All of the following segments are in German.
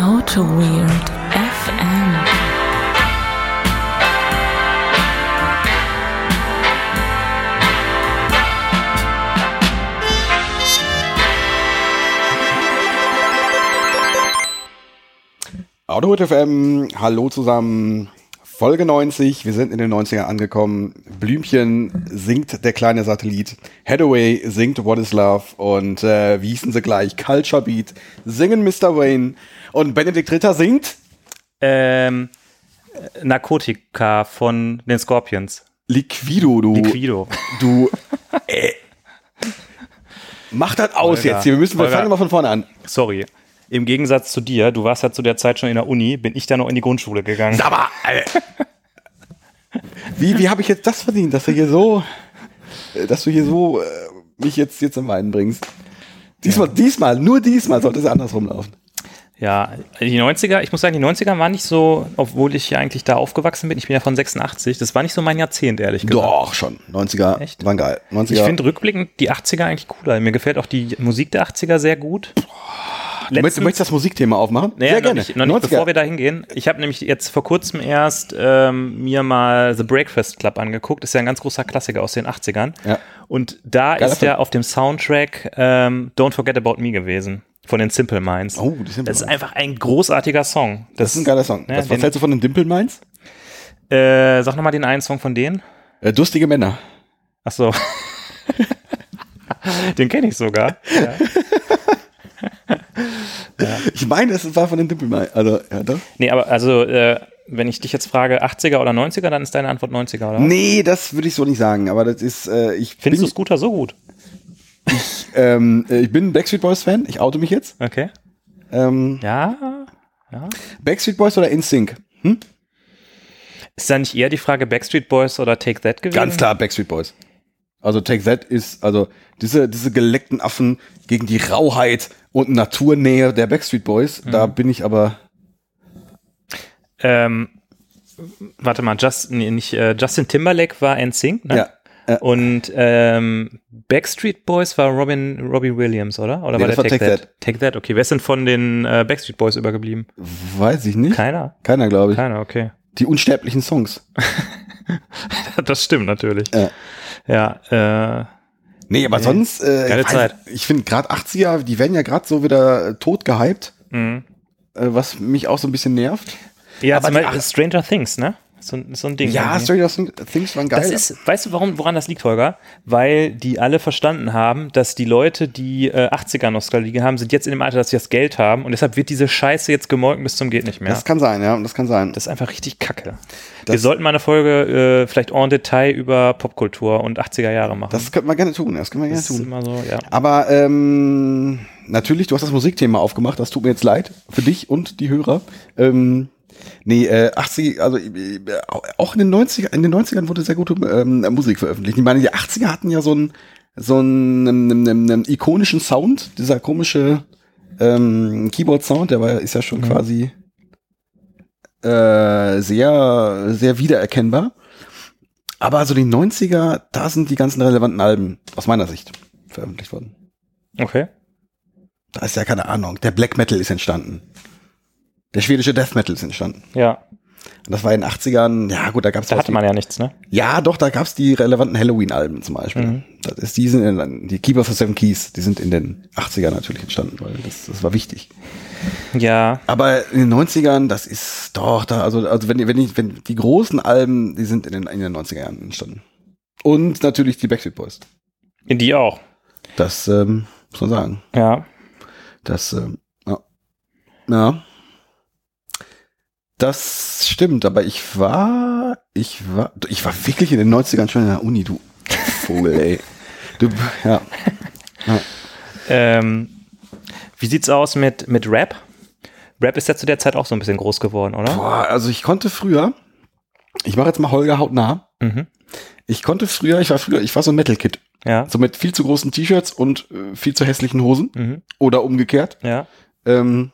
Auto Weird FM. Autohut FM, hallo zusammen. Folge 90, wir sind in den 90er angekommen. Blümchen singt der kleine Satellit. Hathaway singt What is Love und äh, wie hießen sie gleich? Culture Beat singen Mr. Wayne und Benedikt Ritter singt Ähm, äh, Narkotika von den Scorpions. Liquido, du. Liquido. Du. Äh, mach das aus Holger, jetzt hier. Wir müssen, wir fangen mal von vorne an. Sorry. Im Gegensatz zu dir, du warst ja zu der Zeit schon in der Uni, bin ich da noch in die Grundschule gegangen. Sag mal, äh, wie, wie habe ich jetzt das verdient, dass du hier so, äh, dass du hier so äh, mich jetzt jetzt am Weinen bringst? Diesmal, diesmal, nur diesmal sollte es andersrum laufen. Ja, die 90er, ich muss sagen, die 90er waren nicht so, obwohl ich ja eigentlich da aufgewachsen bin, ich bin ja von 86, das war nicht so mein Jahrzehnt, ehrlich gesagt. Doch, schon. 90er Echt? waren geil. 90er. Ich finde rückblickend die 80er eigentlich cooler. Mir gefällt auch die Musik der 80er sehr gut. Du möchtest, du möchtest das Musikthema aufmachen? Naja, noch Nicht, noch nicht, bevor wir da hingehen. Ich habe nämlich jetzt vor kurzem erst ähm, mir mal The Breakfast Club angeguckt. Ist ja ein ganz großer Klassiker aus den 80ern. Ja. Und da Geiler ist Film. ja auf dem Soundtrack ähm, Don't Forget About Me gewesen. Von den Simple Minds. Oh, die Simple Das ist einfach ein großartiger Song. das ist ein geiler Song. Ja, das, was den- hältst du von den Dimple Minds? Äh, sag nochmal den einen Song von denen. Äh, Durstige Männer. Ach so. den kenne ich sogar. Ja. Ich meine, es war von den Minds. Also, ja, doch. Nee, aber also, äh, wenn ich dich jetzt frage, 80er oder 90er, dann ist deine Antwort 90er, oder? Nee, das würde ich so nicht sagen. Aber das ist, äh, ich Findest du Scooter so gut? ähm, äh, ich bin ein Backstreet Boys Fan. Ich oute mich jetzt. Okay. Ähm, Ja. Backstreet Boys oder InSync? Hm? Ist da nicht eher die Frage Backstreet Boys oder Take That gewesen? Ganz klar Backstreet Boys. Also Take That ist, also diese, diese geleckten Affen gegen die Rauheit und Naturnähe der Backstreet Boys, da Mhm. bin ich aber, Ähm, warte mal, Just, nee, nicht, äh, Justin Timberlake war NSYNC, ne? ja. ja. Und ähm, Backstreet Boys war Robin, Robbie Williams, oder? Oder Nee, war der war Take, Take That? Take That, okay. Wer ist denn von den äh, Backstreet Boys übergeblieben? Weiß ich nicht. Keiner? Keiner, glaube ich. Keiner, okay. Die unsterblichen Songs. das stimmt natürlich. Ja. Ja, äh, Nee, aber sonst, äh, Geile ich, weiß- Zeit. ich finde gerade 80er, die werden ja gerade so wieder äh, tot gehypt, mhm. äh, was mich auch so ein bisschen nervt. ja Aber zum Beispiel Stranger Things, ne? So, so ein Ding. Ja. Stranger Things waren geil. Das ist, weißt du, warum, woran das liegt, Holger? Weil die alle verstanden haben, dass die Leute, die äh, 80er-Nostalgie haben, sind jetzt in dem Alter, dass sie das Geld haben und deshalb wird diese Scheiße jetzt gemolken bis zum geht nicht mehr. Das kann sein, ja, das kann sein. Das ist einfach richtig kacke. Das- Wir sollten mal eine Folge äh, vielleicht en Detail über Popkultur und 80er Jahre machen. Das könnte man gerne tun, das können wir gerne Das ist tun. immer so, ja. Aber ähm, natürlich, du hast das Musikthema aufgemacht, das tut mir jetzt leid für dich und die Hörer. Ähm, nee, äh, 80, also äh, auch in den 90er, in den 90ern wurde sehr gute ähm, Musik veröffentlicht. Ich meine, die 80er hatten ja so einen so einen, einen, einen, einen ikonischen Sound, dieser komische ähm, Keyboard-Sound, der war, ist ja schon quasi äh, sehr, sehr wiedererkennbar. Aber also die 90er, da sind die ganzen relevanten Alben aus meiner Sicht veröffentlicht worden. Okay. Da ist ja keine Ahnung. Der Black Metal ist entstanden. Der schwedische Death Metal ist entstanden. Ja, Und das war in den 80ern, ja gut, da gab's da hatte die, man ja nichts, ne? Ja, doch, da gab's die relevanten Halloween-Alben zum Beispiel. Mhm. Das ist, die sind in, die Keepers of Seven Keys, die sind in den 80ern natürlich entstanden, weil das, das war wichtig. Ja, Aber in den 90ern, das ist doch da, also, also wenn, wenn, ich, wenn die großen Alben, die sind in den, in den 90er Jahren entstanden. Und natürlich die Backstreet Boys. in die auch. Das ähm, muss man sagen. Ja. Das, ähm, ja. ja. Das stimmt, aber ich war, ich war, ich war wirklich in den 90ern schon in der Uni, du Vogel, ey. Du, ja. Ähm, wie sieht's aus mit, mit Rap? Rap ist ja zu der Zeit auch so ein bisschen groß geworden, oder? Boah, also ich konnte früher, ich mache jetzt mal Holger hautnah, Mhm. ich konnte früher, ich war früher, ich war so ein Metal-Kid. Ja. So mit viel zu großen T-Shirts und äh, viel zu hässlichen Hosen. Mhm. Oder umgekehrt. Ja. Ähm,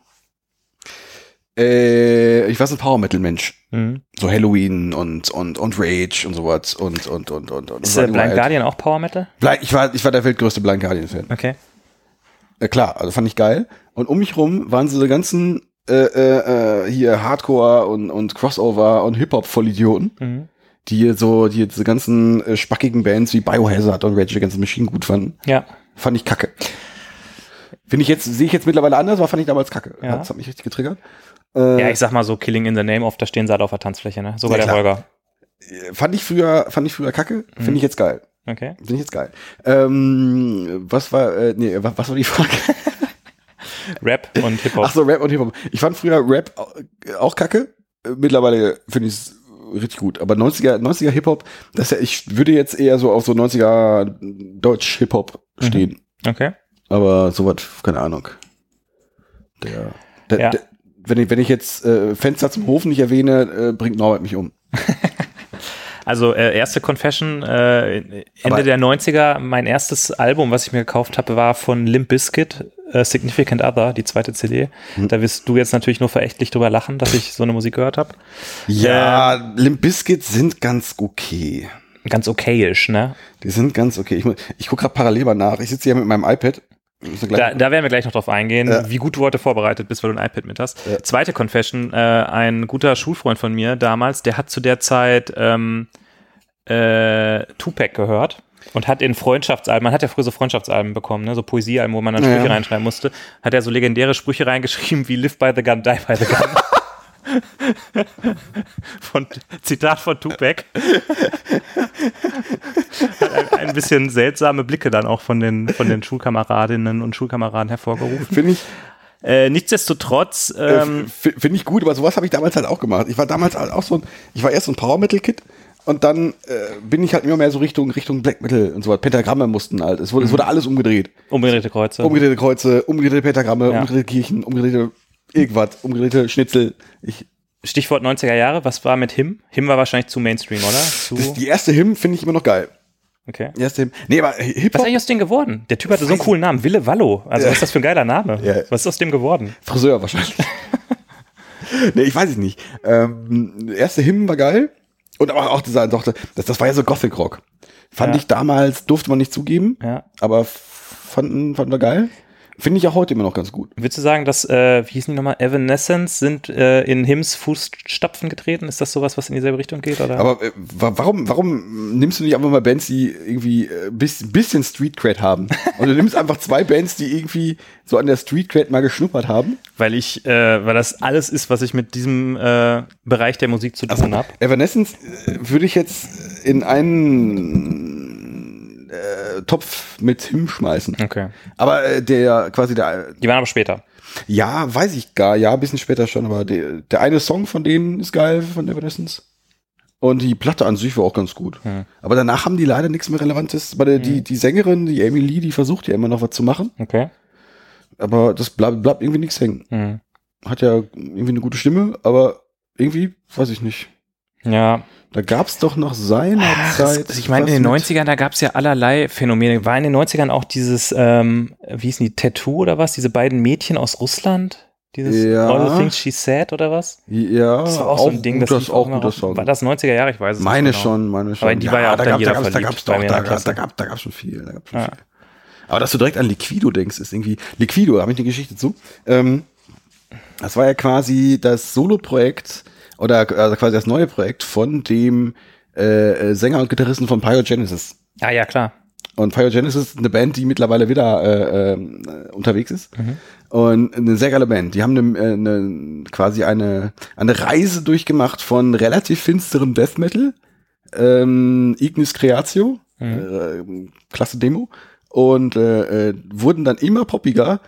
äh, ich war so ein Power-Metal-Mensch. Mhm. So Halloween und, und, und Rage und sowas und, und, und, und, und. Ist äh, Blind. Guardian auch Power Metal? Blind, ich war, ich war der weltgrößte Blind Guardian-Fan. Okay. Äh, klar, also fand ich geil. Und um mich rum waren so die ganzen äh, äh, äh, hier Hardcore und, und Crossover und Hip-Hop-Vollidioten, Mhm. die so, die diese ganzen äh, spackigen Bands wie Biohazard und Rage Against the Machine gut fanden. Ja. Fand ich kacke. Finde ich jetzt, sehe ich jetzt mittlerweile anders, aber fand ich damals kacke. Ja. Das hat mich richtig getriggert. Äh, Ja, ich sag mal so, Killing in the Name of, da stehen sie alle auf der Tanzfläche, ne? Sogar Ja, der. Holger. fand ich früher, fand ich früher kacke, finde Mhm. ich jetzt geil. Okay. Finde ich jetzt geil. Ähm, was war, äh, nee, was, was war die Frage? Rap und Hip-Hop. Ach so, Rap und Hip-Hop. Ich fand früher Rap au- auch kacke. Äh, Mittlerweile finde ich es richtig gut. Aber 90er, 90er Hip-Hop, das ja, ich würde jetzt eher so auf so 90er Deutsch Hip-Hop Mhm. stehen. Okay. Aber sowas, keine Ahnung. Der, der, Ja. der wenn ich, wenn ich jetzt äh, Fenster zum Hof nicht erwähne, äh, bringt Norbert mich um. Also äh, erste Confession, äh, Ende Aber- der 90er, mein erstes Album, was ich mir gekauft habe, war von Limp Bizkit, äh, Significant Other, die zweite CD. Hm. Da wirst du jetzt natürlich nur verächtlich drüber lachen, dass ich so eine Musik gehört habe. Ja, Limp Bizkit sind ganz okay. Ganz okayisch, ne? Die sind ganz okay. Ich, ich gucke gerade parallel mal nach. Ich sitze hier mit meinem iPad. Da, da werden wir gleich noch drauf eingehen, Ja. wie gut du heute vorbereitet bist, weil du ein iPad mit hast. Ja. Zweite Confession, äh, ein guter Schulfreund von mir damals, der hat zu der Zeit ähm, äh, Tupac gehört und hat in Freundschaftsalben, man hat ja früher so Freundschaftsalben bekommen, ne, so Poesiealben, wo man dann Ja. Sprüche reinschreiben musste, hat er so legendäre Sprüche reingeschrieben wie Live by the gun, die by the gun. von, Zitat von Tupac. Hat ein, ein bisschen seltsame Blicke dann auch von den, von den Schulkameradinnen und Schulkameraden hervorgerufen. Finde ich, Äh, nichtsdestotrotz, äh, ähm, finde ich gut, aber sowas habe ich damals halt auch gemacht. Ich war damals halt auch so ein, ich war erst so ein Power Metal Kid und dann äh, bin ich halt immer mehr so Richtung Richtung Black Metal und so was. Pentagramme mussten halt. Es wurde, es wurde alles umgedreht. umgedrehte Kreuze. Umgedrehte Kreuze, umgedrehte Pentagramme, Ja. umgedrehte Kirchen, umgedrehte irgendwas, umgedrehte Schnitzel. Ich, Stichwort 90er Jahre, was war mit Him? Him war wahrscheinlich zu Mainstream, oder? Zu, die erste Hymn finde ich immer noch geil. okay. Die erste Hymn. Nee, aber Was ist Hip-Hop, eigentlich aus dem geworden? Der Typ hatte so einen coolen Namen, Wille Wallo. Also Ja. was ist das für ein geiler Name? Ja. Was ist aus dem geworden? Friseur wahrscheinlich. nee, ich weiß es nicht. Ähm, erste Hymn war geil. Und aber auch dieser, doch, das, das war ja so Gothic Rock. Fand Ja. ich damals, durfte man nicht zugeben, Ja. aber fanden, fanden wir geil. Finde ich auch heute immer noch ganz gut. Würdest du sagen, dass, äh, wie hießen die nochmal, Evanescence sind äh, in Hims Fußstapfen getreten? Ist das sowas, was in dieselbe Richtung geht? Oder? Aber äh, wa- warum, warum nimmst du nicht einfach mal Bands, die irgendwie äh, bis, bisschen Street Cred haben? Und du nimmst einfach zwei Bands, die irgendwie so an der Street Cred mal geschnuppert haben. weil ich, äh, weil das alles ist, was ich mit diesem äh, Bereich der Musik zu tun habe. Evanescence äh, würde ich jetzt in einen äh, Topf mit Hymn schmeißen. Okay. Aber äh, der quasi der Die waren aber später. ja, weiß ich gar, ja, ein bisschen später schon, aber der, der eine Song von denen ist geil von Evanescence. Und die Platte an sich war auch ganz gut. Hm. Aber danach haben die leider nichts mehr Relevantes. Weil der, die, die Sängerin, die Amy Lee, die versucht ja immer noch was zu machen. Okay. Aber das bleibt, bleibt irgendwie nichts hängen. Hm. Hat ja irgendwie eine gute Stimme, aber irgendwie, weiß ich nicht. Ja, Da gab's doch noch seiner Ach, Zeit. also ich meine, in den mit- 90ern, da gab es ja allerlei Phänomene. War in den 90ern auch dieses, ähm, wie hießen die, Tattoo oder was? Diese beiden Mädchen aus Russland? Dieses Ja. All the Things She Said oder was? Ja, Das war auch, so ein Ding, gut, das das auch guter. Song. War das 90er Jahre? Ich weiß es Meine nicht. genau. schon, meine schon. Aber die war ja auch dann da, jeder gab, da verliebt gab's bei doch, mir in da, da, Klasse. da, gab, da gab's schon viel. Da gab's schon Ja. viel. Aber dass du direkt an Liquido denkst, ist irgendwie. Liquido, da habe ich eine Geschichte zu. Ähm, das war ja quasi das Solo-Projekt oder also quasi das neue Projekt von dem äh, äh, Sänger und Gitarristen von Pyrogenesis. Ah ja, klar. Und Pyrogenesis ist eine Band, die mittlerweile wieder äh, äh, unterwegs ist. Mhm. Und eine sehr geile Band. Die haben eine, äh, eine, quasi eine, eine Reise durchgemacht von relativ finsterem Death Metal, ähm, Ignis Creatio, äh, klasse Demo, und äh, äh, wurden dann immer poppiger,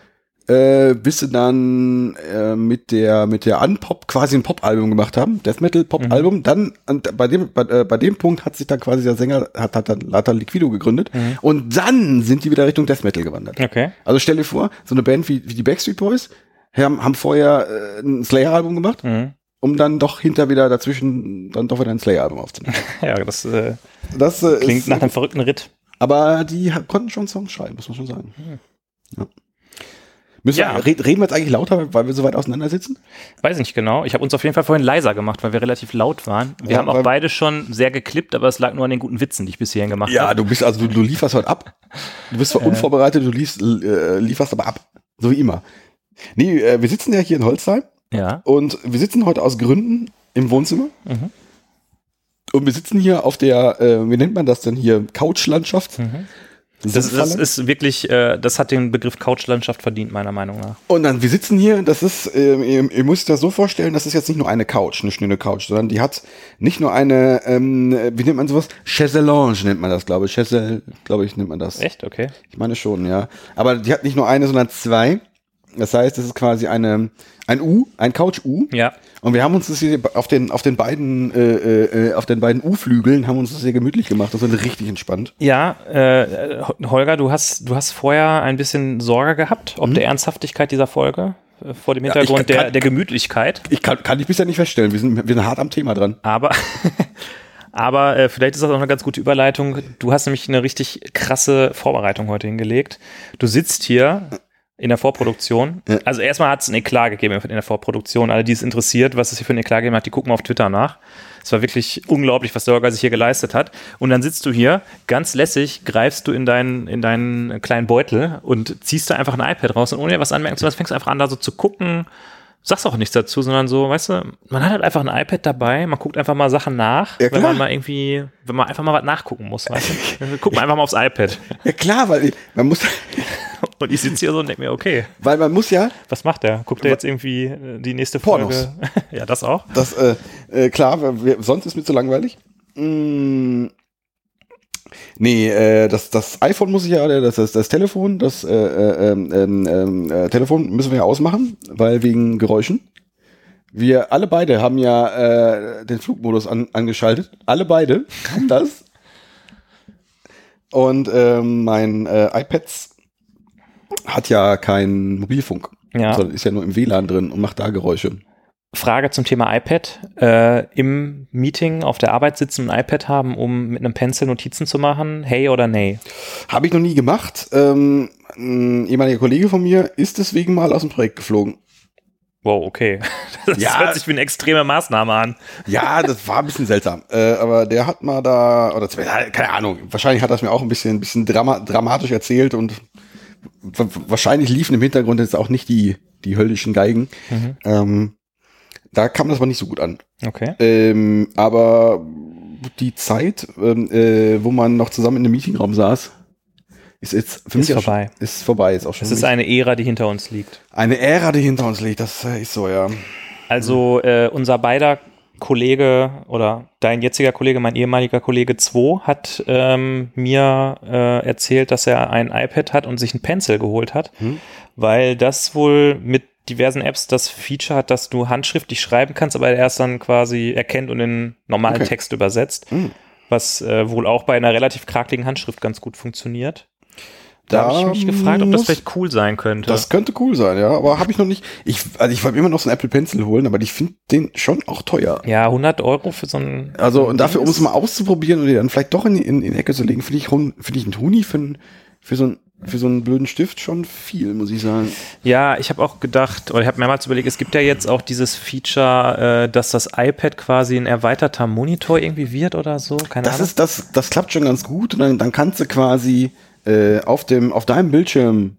äh, bis sie dann äh, mit der mit der Unpop quasi ein Pop-Album gemacht haben, Death Metal Pop-Album. Dann und bei dem bei, äh, bei dem Punkt hat sich dann quasi der Sänger hat hat dann Lata Liquido gegründet und dann sind die wieder Richtung Death Metal gewandert. Okay. Also stell dir vor, so eine Band wie, wie die Backstreet Boys haben, haben vorher äh, ein Slayer-Album gemacht, Mhm. um dann doch hinter wieder dazwischen dann doch wieder ein Slayer-Album aufzunehmen. Ja, das äh, Das äh, klingt ist, nach einem verrückten Ritt. aber die konnten schon Songs schreiben, muss man schon sagen. Ja. Müssen Ja. wir, red, reden wir jetzt eigentlich lauter, weil wir so weit auseinander sitzen? Weiß ich nicht genau. Ich habe uns auf jeden Fall vorhin leiser gemacht, weil wir relativ laut waren. Wir Ja, haben auch beide schon sehr geklippt, aber es lag nur an den guten Witzen, die ich bis hierhin gemacht Ja, habe. du bist also du, du lieferst heute ab. Du bist zwar unvorbereitet, du liefst, äh, lieferst aber ab, so wie immer. Nee, äh, wir sitzen ja hier in Holzheim Ja. Und wir sitzen heute aus Gründen im Wohnzimmer. Mhm. Und wir sitzen hier auf der, äh, wie nennt man das denn hier, Couchlandschaft. Mhm. Das, das ist wirklich, äh, das hat den Begriff Couchlandschaft verdient, meiner Meinung nach. Und dann, wir sitzen hier, das ist, äh, ihr, ihr müsst das so vorstellen, das ist jetzt nicht nur eine Couch, eine schöne Couch, sondern die hat nicht nur eine, ähm, wie nennt man sowas? Chaiselange nennt man das, glaube ich. Chaise, glaube ich, nennt man das. Echt? Okay. Ich meine schon, ja. Aber die hat nicht nur eine, sondern zwei. Das heißt, das ist quasi eine, ein U, ein Couch-U. Ja. Und wir haben uns das hier auf den, auf den beiden, äh, äh, auf den beiden U-Flügeln haben uns das sehr gemütlich gemacht. Das war richtig entspannt. Ja, äh, Holger, du hast, du hast vorher ein bisschen Sorge gehabt, ob der Ernsthaftigkeit dieser Folge äh, vor dem Hintergrund kann- der, der Gemütlichkeit. Ich kann, kann ich bisher nicht feststellen. Wir sind, wir sind hart am Thema dran. Aber, aber äh, vielleicht ist das auch eine ganz gute Überleitung. Du hast nämlich eine richtig krasse Vorbereitung heute hingelegt. Du sitzt hier in der Vorproduktion. Ja. Also erstmal hat es ein Eklat gegeben in der Vorproduktion. Alle, die es interessiert, was es hier für ein Eklat gegeben hat, die gucken auf Twitter nach. Es war wirklich unglaublich, was der Holger sich hier geleistet hat. Und dann sitzt du hier, ganz lässig, greifst du in deinen, in deinen kleinen Beutel und ziehst da einfach ein iPad raus und ohne dir was anmerken zu lassen, fängst du einfach an, da so zu gucken, sagst auch nichts dazu, sondern so, weißt du, man hat halt einfach ein iPad dabei, man guckt einfach mal Sachen nach, Ja, wenn man mal irgendwie, wenn man einfach mal was nachgucken muss, weißt du? Dann Guckt man einfach mal aufs iPad. Ja klar, weil man muss, Und ich sitze hier so und denke mir, okay, weil man muss ja, was macht der? Guckt er jetzt irgendwie äh, die nächste Pornos. Folge? ja, das auch. das, äh, äh, klar, sonst ist mir zu langweilig. Mm, nee, äh, das, das iPhone muss ich ja, das, das, das Telefon, das äh, äh, ähm, ähm, äh, Telefon müssen wir ja ausmachen, weil wegen Geräuschen. Wir alle beide haben ja äh, den Flugmodus an, angeschaltet. Alle beide haben das. Und ähm, mein äh, iPads hat ja keinen Mobilfunk. Ja. Sondern ist ja nur im WLAN drin und macht da Geräusche. Frage zum Thema iPad. Äh, Im Meeting auf der Arbeit sitzen, ein iPad haben, um mit einem Pencil Notizen zu machen? Hey oder nay? Habe ich noch nie gemacht. Ähm, ein ehemaliger Kollege von mir ist deswegen mal aus dem Projekt geflogen. Wow, okay. Das Ja. hört sich wie eine extreme Maßnahme an. Ja, das war ein bisschen seltsam. Äh, aber der hat mal da, oder keine Ahnung, wahrscheinlich hat das mir auch ein bisschen, ein bisschen drama dramatisch erzählt und wa- wahrscheinlich liefen im Hintergrund jetzt auch nicht die, die höllischen Geigen. Ähm, da kam das aber nicht so gut an. Okay. Ähm, aber die Zeit, ähm, äh, wo man noch zusammen in einem Meetingraum saß, ist jetzt für Ist mich vorbei. Schon, ist vorbei, ist auch schon Es ist eine Ära, die hinter uns liegt. eine Ära, die hinter uns liegt. Das ist so, ja. Also äh, unser beider Kollege oder dein jetziger Kollege, mein ehemaliger Kollege 2, hat ähm, mir äh, erzählt, dass er ein iPad hat und sich ein Pencil geholt hat, Hm. weil das wohl mit diversen Apps das Feature hat, dass du handschriftlich schreiben kannst, aber er es dann quasi erkennt und in normalen Okay. Text übersetzt, Hm. was äh, wohl auch bei einer relativ krakeligen Handschrift ganz gut funktioniert. Da, Da habe ich mich gefragt, ob das vielleicht cool sein könnte. Das könnte cool sein, ja. Aber habe ich noch nicht. Ich, also ich wollte mir immer noch so einen Apple Pencil holen, aber ich finde den schon auch teuer. ja, 100 Euro für so ein Also und dafür, um es mal auszuprobieren und den dann vielleicht doch in, die- in, in Ecke zu legen, finde ich, finde ich einen Huni für, für, so ein, für so einen blöden Stift schon viel, muss ich sagen. Ja, ich habe auch gedacht, oder ich habe mehrmals überlegt, es gibt ja jetzt auch dieses Feature, äh, dass das iPad quasi ein erweiterter Monitor irgendwie wird oder so. Keine Das Ahnung. ist, das, das klappt schon ganz gut. Und dann, dann kannst du quasi äh, auf dem, auf deinem Bildschirm,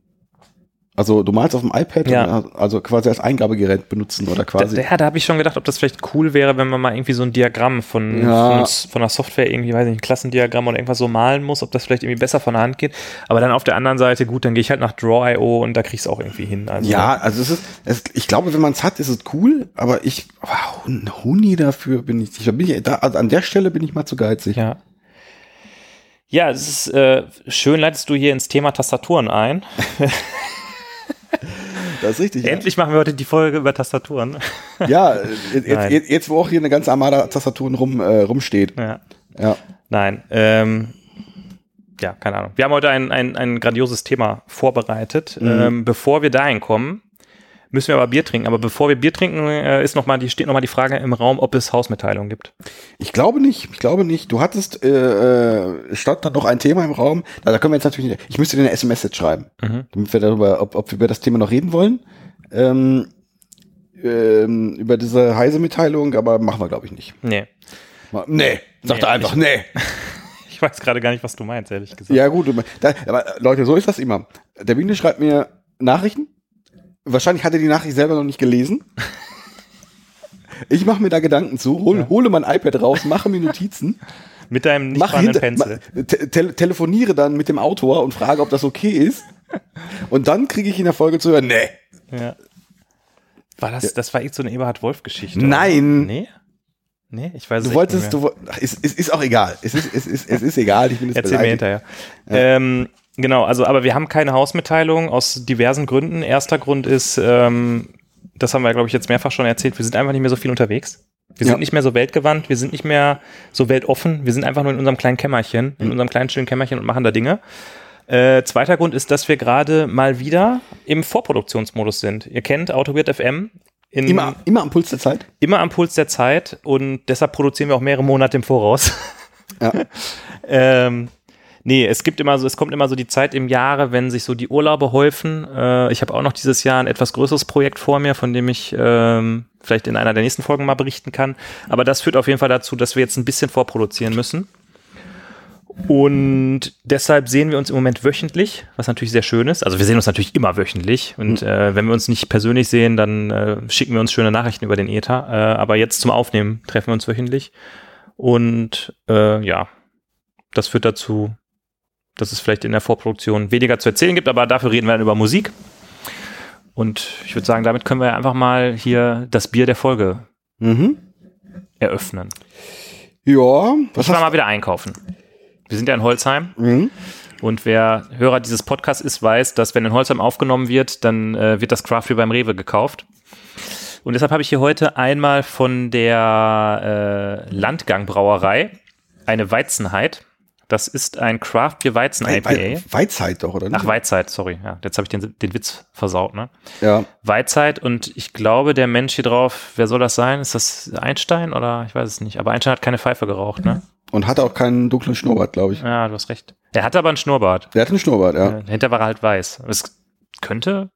also du malst auf dem iPad, Ja. und, also quasi als Eingabegerät benutzen oder da, quasi. ja, da habe ich schon gedacht, ob das vielleicht cool wäre, wenn man mal irgendwie so ein Diagramm von, Ja. von, von der Software irgendwie, weiß nicht, ein Klassendiagramm oder irgendwas so malen muss, ob das vielleicht irgendwie besser von der Hand geht. Aber dann auf der anderen Seite, gut, dann gehe ich halt nach Draw.io und da krieg ich es auch irgendwie hin. Also, Ja, also es ist, es, ich glaube, wenn man es hat, ist es cool, aber ich, wow, ein Huni dafür bin ich, da bin ich da, also an der Stelle bin ich mal zu geizig. Ja. Ja, es ist äh, schön, leitest du hier ins Thema Tastaturen ein. Das ist richtig. Endlich machen wir heute die Folge über Tastaturen. Ja, jetzt, jetzt, jetzt, wo auch hier eine ganze Armada Tastaturen rum, äh, rumsteht. Ja. Ja. Nein, ähm, ja, keine Ahnung. Wir haben heute ein, ein, ein grandioses Thema vorbereitet. Ähm, bevor wir dahin kommen, müssen wir aber Bier trinken. Aber bevor wir Bier trinken, äh, ist noch mal die, steht nochmal die Frage im Raum, ob es Hausmitteilungen gibt. Ich glaube nicht, ich glaube nicht. Du hattest, äh, äh, stand da noch ein Thema im Raum. Da, da können wir jetzt natürlich, nicht, ich müsste dir eine SMS jetzt schreiben, Mhm. damit wir darüber, ob, ob wir über das Thema noch reden wollen. Ähm, ähm, über diese heise Mitteilung, aber machen wir, glaube ich, nicht. Nee. Mal- Nee, sagt Nee, er einfach, nee. Ich weiß gerade gar nicht, was du meinst, ehrlich gesagt. Ja, gut. Da, aber Leute, so ist das immer. Der Biene schreibt mir Nachrichten. Wahrscheinlich hat er die Nachricht selber noch nicht gelesen. ich mache mir da Gedanken zu, hol, hole mein iPad raus, mache mir Notizen, Mit deinem nicht mach vorhandenen hinter, Pencil. ma- te te telefoniere dann mit dem Autor und frage, ob das okay ist. Und dann kriege ich in der Folge zu hören, nee. Ja. War das, das war echt so eine Eberhard-Wolf-Geschichte? Nein. Oder? Nee? Nee, ich weiß es Du echt wolltest, nicht du, mehr. wo- ach, es, es ist auch egal. Es ist, es ist, es ist egal. Ich bin jetzt Erzähl mir beleidigt. hinterher. Ähm, genau, also, aber wir haben keine Hausmitteilung aus diversen Gründen. Erster Grund ist, ähm, das haben wir, glaube ich, jetzt mehrfach schon erzählt, wir sind einfach nicht mehr so viel unterwegs. Wir Ja. sind nicht mehr so weltgewandt, wir sind nicht mehr so weltoffen, wir sind einfach nur in unserem kleinen Kämmerchen, in unserem kleinen stillen Kämmerchen und machen da Dinge. Äh, zweiter Grund ist, dass wir gerade mal wieder im Vorproduktionsmodus sind. Ihr kennt Autoweird FM. Immer, immer am Puls der Zeit. immer am Puls der Zeit und deshalb produzieren wir auch mehrere Monate im Voraus. Ja. ähm, nee, es gibt immer so, es kommt immer so die Zeit im Jahre, wenn sich so die Urlaube häufen. Äh, ich habe auch noch dieses Jahr ein etwas größeres Projekt vor mir, von dem ich ähm, vielleicht in einer der nächsten Folgen mal berichten kann. Aber das führt auf jeden Fall dazu, dass wir jetzt ein bisschen vorproduzieren müssen. Und deshalb sehen wir uns im Moment wöchentlich, was natürlich sehr schön ist. Also wir sehen uns natürlich immer wöchentlich. Und äh, wenn wir uns nicht persönlich sehen, dann äh, schicken wir uns schöne Nachrichten über den Ether. Äh, aber jetzt zum Aufnehmen treffen wir uns wöchentlich. Und äh, ja, das führt dazu, dass es vielleicht in der Vorproduktion weniger zu erzählen gibt, aber dafür reden wir dann über Musik. Und ich würde sagen, damit können wir einfach mal hier das Bier der Folge Mhm. eröffnen. Ja, was Ich war mal wieder einkaufen. Wir sind ja in Holzheim. Mhm. Und wer Hörer dieses Podcasts ist, weiß, dass wenn in Holzheim aufgenommen wird, dann äh, wird das Craft Beer beim Rewe gekauft. Und deshalb habe ich hier heute einmal von der äh, Landgang-Brauerei eine Weizenheit. Das ist ein Craft Beer Weizen Wei- IPA. Wei- Weizheit doch, oder? nicht? Ach, Weizheit, sorry. Ja, jetzt habe ich den, den Witz versaut, ne? Ja. Weizheit und ich glaube, der Mensch hier drauf, wer soll das sein? Ist das Einstein oder ich weiß es nicht. Aber Einstein hat keine Pfeife geraucht, ne? Und hatte auch keinen dunklen Schnurrbart, glaube ich. Ja, du hast recht. Er hatte aber einen Schnurrbart. Der hatte einen Schnurrbart, ja. Ja. Dahinter war er halt weiß. Es könnte,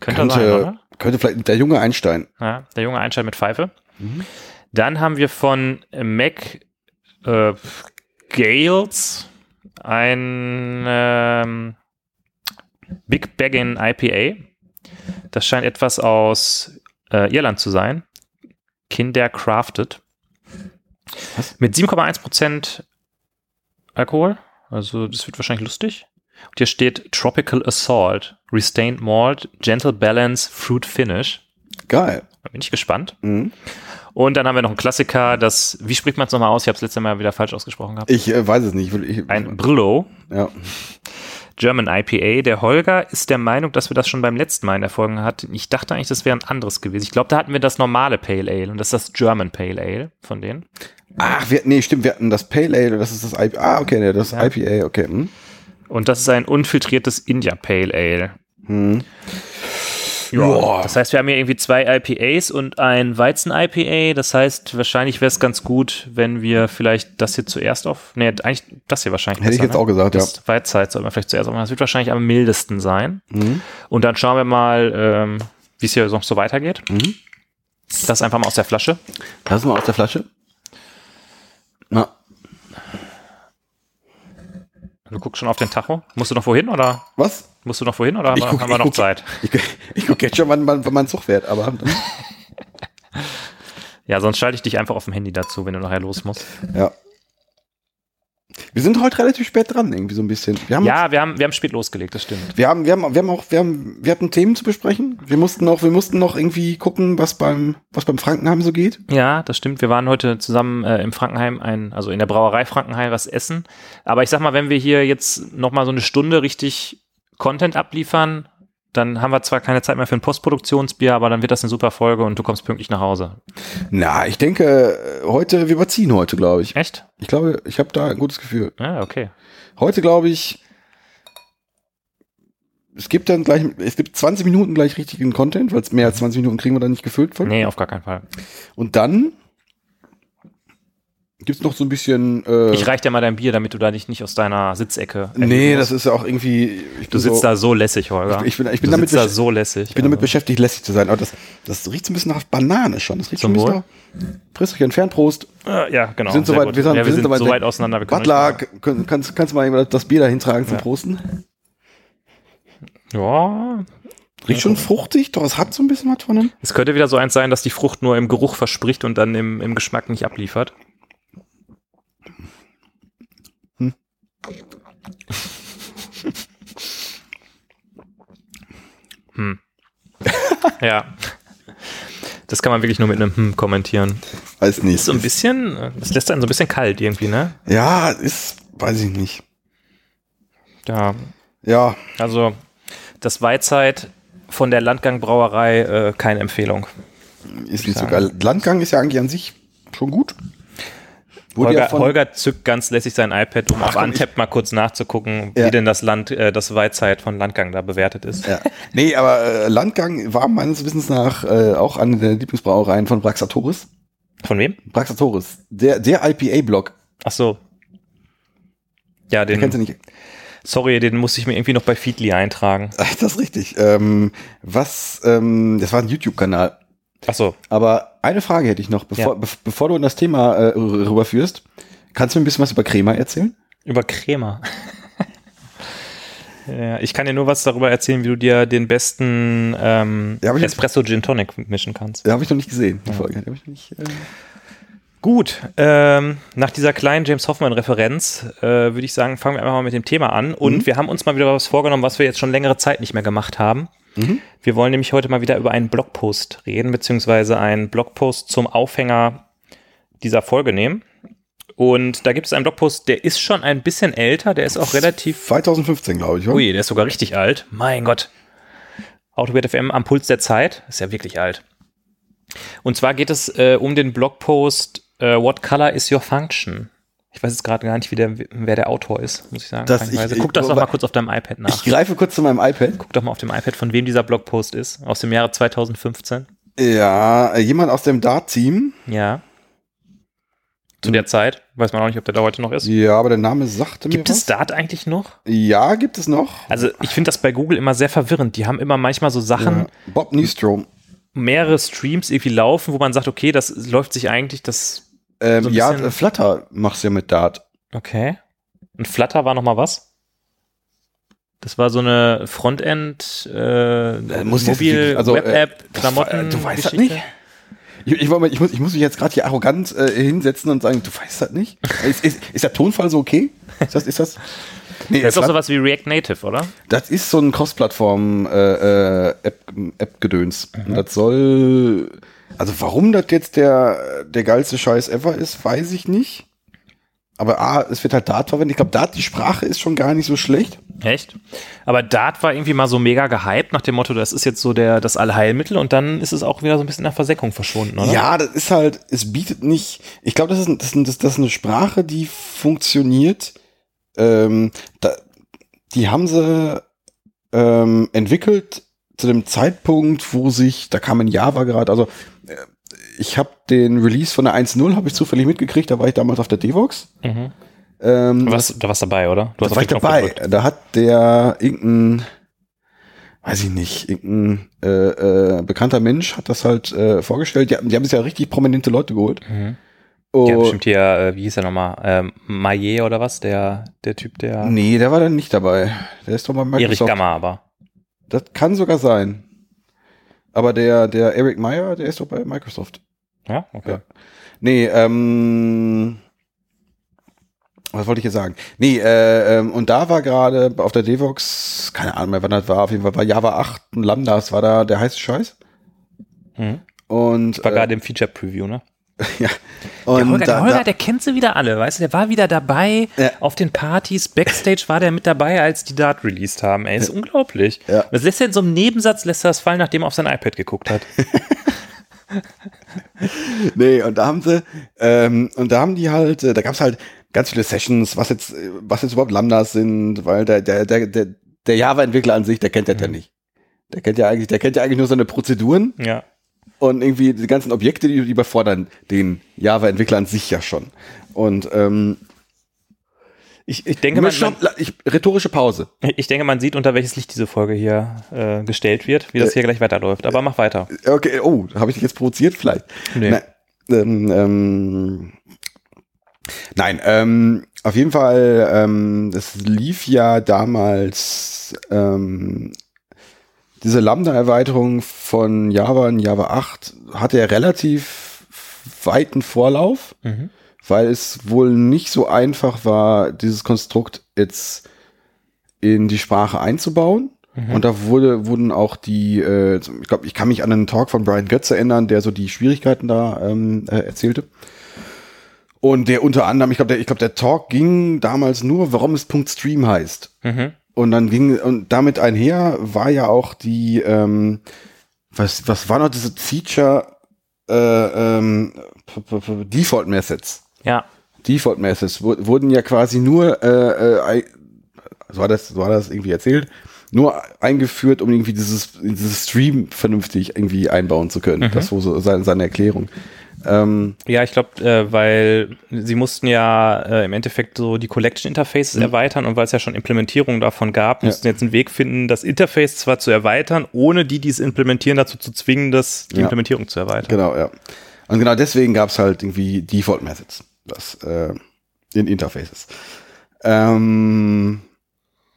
könnte, Könnte- sein, oder? Könnte vielleicht der junge Einstein. Ja, der junge Einstein mit Pfeife. Mhm. Dann haben wir von Mac äh, Gales ein ähm, Big Baggin IPA. Das scheint etwas aus äh, Irland zu sein. Kinder Crafted. Was? Mit 7,1% Alkohol. Also das wird wahrscheinlich lustig. Und hier steht Tropical Assault, Restained Malt, Gentle Balance, Fruit Finish. Geil. Da bin ich gespannt. Mhm. Und dann haben wir noch einen Klassiker, das, wie spricht man es nochmal aus? Ich habe es letzte Mal wieder falsch ausgesprochen gehabt. Ich äh, weiß es nicht. Ich, ich, Ein Brillo, ja. German IPA. Der Holger ist der Meinung, dass wir das schon beim letzten Mal in der Folge hatten. Ich dachte eigentlich, das wäre ein anderes gewesen. Ich glaube, da hatten wir das normale Pale Ale und das ist das German Pale Ale von denen. Ach, wir, nee, stimmt, wir hatten das Pale Ale, das ist das IPA. Ah, okay, nee, das Ja. IPA, okay. Hm. Und das ist ein unfiltriertes India Pale Ale. Hm. Ja, das heißt, wir haben hier irgendwie zwei IPAs und ein Weizen-IPA. Das heißt, wahrscheinlich wäre es ganz gut, wenn wir vielleicht das hier zuerst auf. Nee, eigentlich das hier wahrscheinlich. Hätte ich besser, jetzt ne? auch gesagt, ja. Das Weizzeit sollten wir vielleicht zuerst aufmachen. Das wird wahrscheinlich am mildesten sein. Mhm. Und dann schauen wir mal, ähm, wie es hier noch so weitergeht. Mhm. Das einfach mal aus der Flasche. Lass mal aus der Flasche. Na, Du guckst schon auf den Tacho. Musst du noch wohin oder was? musst du noch wohin oder haben, Ich wir- guck- haben wir noch guck- Zeit? Ich, ich gucke jetzt schon, wann, wann, wann mein Zug fährt, aber Ja, sonst schalte ich dich einfach auf dem Handy dazu, wenn du nachher los musst. ja. Wir sind heute relativ spät dran, irgendwie so ein bisschen. Wir haben, Ja, wir haben, wir haben spät losgelegt, das stimmt. wir haben, wir haben, wir haben auch, wir haben, wir hatten Themen zu besprechen. Wir mussten noch, wir mussten noch irgendwie gucken, was beim, was beim Frankenheim so geht. Ja, das stimmt. Wir waren heute zusammen äh, im Frankenheim, ein, also in der Brauerei Frankenheim was essen. Aber ich sag mal, wenn wir hier jetzt noch mal so eine Stunde richtig Content abliefern, dann haben wir zwar keine Zeit mehr für ein Postproduktionsbier, aber dann wird das eine super Folge und du kommst pünktlich nach Hause. Na, ich denke, äh, heute, wir überziehen heute, glaube ich. Echt? Ich glaube, ich habe da ein gutes Gefühl. Ja, okay. Heute glaube ich, es gibt dann gleich, es gibt 20 Minuten gleich richtigen Content, weil es mehr als 20 Minuten kriegen wir dann nicht gefüllt von. Nee, auf gar keinen Fall. Und dann gibt's noch so ein bisschen. Äh, Ich reich dir mal dein Bier, damit du da dich nicht aus deiner Sitzecke. nee, das ist ja auch irgendwie. Ich Du bin sitzt so, da so lässig, Holger. Ich bin- ich bin du damit sitzt da so lässig. ich bin damit also. beschäftigt, lässig zu sein. Aber das, das riecht so ein bisschen nach Banane schon. Das riecht Zum schon ein bisschen nach. Frisst euch entfernt, Prost. Äh, ja, genau. Wir sind soweit, gut. wir sind, ja, wir sind soweit, so weit auseinander. Wir Butler, nicht können- kannst, kannst du mal das Bier da hintragen zum Ja. Prosten? Ja, Riecht schon fruchtig, doch es hat so ein bisschen was von einem. Es könnte wieder so eins sein, dass die Frucht nur im Geruch verspricht und dann im, im Geschmack nicht abliefert. Hm. ja. Das kann man wirklich nur mit einem Hm kommentieren. Weiß nicht. Ist so ein bisschen, das lässt einen so ein bisschen kalt irgendwie, ne? Ja, ist, weiß ich nicht. Ja. Ja, Also, das Weizheit von der Landgang Brauerei, äh, keine Empfehlung. ist nicht so geil. Landgang ist ja eigentlich an sich schon gut. Holger, Holger zückt ganz lässig sein iPad, um Ach, auf Untapped mal kurz nachzugucken, Ja. wie denn das Land, äh, das Weizheit von Landgang da bewertet ist. Ja. Nee, aber äh, Landgang war meines Wissens nach äh, auch eine der Lieblingsbrauereien von Braxatoris. Von wem? Braxatoris, der, der IPA-Block. Ach so. Ja, Den kennst du den, nicht. sorry, den musste ich mir irgendwie noch bei Feedly eintragen. Ach, Das ist richtig. Ähm, was, ähm, das war ein YouTube-Kanal. Ach so. Aber eine Frage hätte ich noch, bevor, Ja. bev- bevor du in das Thema äh, rüberführst. Kannst du mir ein bisschen was über Crema erzählen? Über Crema. ja, ich kann dir nur was darüber erzählen, wie du dir den besten ähm, Ja, Espresso Gin Tonic mischen kannst. Da habe ich noch nicht gesehen, die Folge. Noch nicht, äh, Gut, ähm, nach dieser kleinen James Hoffman-Referenz äh, würde ich sagen, fangen wir einfach mal mit dem Thema an. Und Mhm. wir haben uns mal wieder was vorgenommen, was wir jetzt schon längere Zeit nicht mehr gemacht haben. Mhm. Wir wollen nämlich heute mal wieder über einen Blogpost reden, beziehungsweise einen Blogpost zum Aufhänger dieser Folge nehmen. Und da gibt es einen Blogpost, der ist schon ein bisschen älter, der ist auch relativ 2015, glaube ich. Oder? Ui, der ist sogar richtig alt. Mein Gott. Autobet FM am Puls der Zeit. Ist ja wirklich alt. Und zwar geht es äh, um den Blogpost äh, What Color is your function? Ich weiß jetzt gerade gar nicht, wie der, wer der Autor ist, muss ich sagen. Das- ich- Guck das ich- doch mal kurz auf deinem iPad nach. Ich greife kurz zu meinem iPad. Guck doch mal auf dem iPad, von wem dieser Blogpost ist. Aus dem Jahre 2015. Ja, äh, jemand aus dem Dart-Team. Ja. Zu der Zeit. Weiß man auch nicht, ob der da heute noch ist. Ja, aber der Name sagte Gibt mir es was. Dart eigentlich noch? Ja, gibt es noch. Also ich finde das bei Google immer sehr verwirrend. Die haben immer manchmal so Sachen, Ja. Bob Nystrom. mehrere Streams irgendwie laufen, wo man sagt, okay, das läuft sich eigentlich, das, Ähm, So ja, äh, Flutter machst du ja mit Dart. okay. Und Flutter war noch mal was? Das war so eine Frontend, äh, jetzt Mobil, also, Web-App, äh, Klamotten. du weißt das Geschichte. nicht? Ich, ich, ich, muss, ich muss mich jetzt gerade hier arrogant äh, hinsetzen und sagen, du weißt das nicht? ist, ist, ist der Tonfall so okay? Ist das, ist das? Nee, Das ist doch sowas wie React Native, oder? das ist so ein Cross-Plattform-App-Gedöns. Äh, App-Gedöns. Und das soll, also warum das jetzt der, der geilste Scheiß ever ist, weiß ich nicht. Aber A, es wird halt Dart verwendet. Ich glaube, Dart, die Sprache ist schon gar nicht so schlecht. Echt? Aber Dart war irgendwie mal so mega gehypt nach dem Motto, das ist jetzt so der, das Allheilmittel und dann ist es auch wieder so ein bisschen in der Versenkung verschwunden, oder? Ja, das ist halt, es bietet nicht, ich glaube, das ist, das, ist, das, ist eine Sprache, die funktioniert, ähm, da, die haben sie ähm, entwickelt zu dem Zeitpunkt, wo sich, da kam in Java gerade, also ich habe den Release von der 1.0, habe ich zufällig mitgekriegt, da war ich damals auf der Devox. Mhm. Ähm, Du warst, da warst dabei, oder? Du da war ich dabei. gedrückt. Da hat der irgendein, weiß ich nicht, irgendein äh, äh, bekannter Mensch hat das halt äh, vorgestellt. Die, haben- die haben sich ja richtig prominente Leute geholt. Mhm. Und, Ja, bestimmt hier, äh, wie hieß er nochmal? Ähm, Maillet oder was? Der, der Typ, der. Nee, der war dann nicht dabei. Der ist doch mal Erich Microsoft. Gamma aber. Das kann sogar sein. Aber der, der Eric Meyer, der ist doch bei Microsoft. Ja, okay. Ja. Nee, ähm, was wollte ich jetzt sagen? Nee, äh, ähm, und da war gerade auf der Devox, keine Ahnung mehr, wann das war, auf jeden Fall war Java 8 und Lambdas war da der heiße Scheiß. Mhm. Und, War äh, gerade im Feature-Preview, ne? ja. Der Und Holger, der, da, Holger da, der kennt sie wieder alle, weißt du, der war wieder dabei Ja. auf den Partys, Backstage war der mit dabei, als die Dart released haben. Ey, ist unglaublich. Ja. Das lässt er in so einem Nebensatz, lässt er das fallen, nachdem er auf sein iPad geguckt hat. nee, und da haben sie, ähm, und da haben die halt, äh, da gab's halt ganz viele Sessions, was jetzt, äh, was jetzt überhaupt Lambdas sind, weil der, der, der, der, der Java-Entwickler an sich, der kennt das ja nicht. Der kennt ja eigentlich, der kennt ja eigentlich nur seine Prozeduren ja. und irgendwie die ganzen Objekte, die, die überfordern den Java-Entwickler an sich ja schon. Und ähm, Ich, ich, denke, man, ich, rhetorische Pause. ich denke, man sieht, unter welches Licht diese Folge hier äh, gestellt wird, wie das hier gleich weiterläuft. Aber mach weiter. Okay, oh, habe ich dich jetzt provoziert vielleicht? Nee. Nein, ähm, ähm, nein, ähm, auf jeden Fall, ähm, das lief ja damals, ähm, diese Lambda-Erweiterung von Java in Java 8 hatte ja relativ weiten Vorlauf, Mhm. Weil es wohl nicht so einfach war, dieses Konstrukt jetzt in die Sprache einzubauen. Und da wurde, wurden auch die, äh, ich glaube, ich kann mich an einen Talk von Brian Götz erinnern, der so die Schwierigkeiten da ähm, äh, erzählte. Und der unter anderem, ich glaube, der, ich glaube, der Talk ging damals nur, warum es Punkt Stream heißt. Mhm. Und dann ging, und damit einher war ja auch die, ähm, was, was war noch dieses Feature, äh, ähm, Default Methods. Ja. Default Methods wu- wurden ja quasi nur, äh, äh, so war das, so war das irgendwie erzählt, nur eingeführt, um irgendwie dieses, dieses Stream vernünftig irgendwie einbauen zu können. Das war so seine, seine Erklärung. Ähm, Ja, ich glaube, äh, weil sie mussten ja äh, im Endeffekt so die Collection Interfaces erweitern und weil es ja schon Implementierungen davon gab, Ja. mussten sie jetzt einen Weg finden, das Interface zwar zu erweitern, ohne die, die es implementieren, dazu zu zwingen, das, die Ja. Implementierung zu erweitern. Genau, ja. Und genau deswegen gab es halt irgendwie Default Methods, das äh, in Interfaces. Ähm,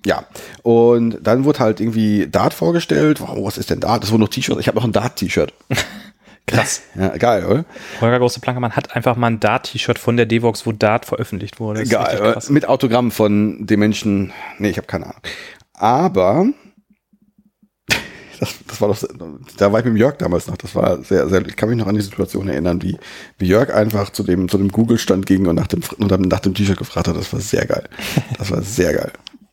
ja, und dann wurde halt irgendwie Dart vorgestellt. Wow, was ist denn Dart? Das wurde noch T-Shirt. Ich habe noch ein Dart-T-Shirt. Krass. Ja, geil, oder? Holger Große Plankermann hat einfach mal ein Dart-T-Shirt von der Devox, wo Dart veröffentlicht wurde. Das Geil, mit Autogramm von dem Menschen. Nee, ich habe keine Ahnung. Aber das, das war doch, da war ich mit Jörg damals noch. Das war sehr, sehr, ich kann mich noch an die Situation erinnern, wie, wie Jörg einfach zu dem, zu dem Google-Stand ging und nach dem, und dann nach dem T-Shirt gefragt hat. Das war sehr geil. Das war sehr geil.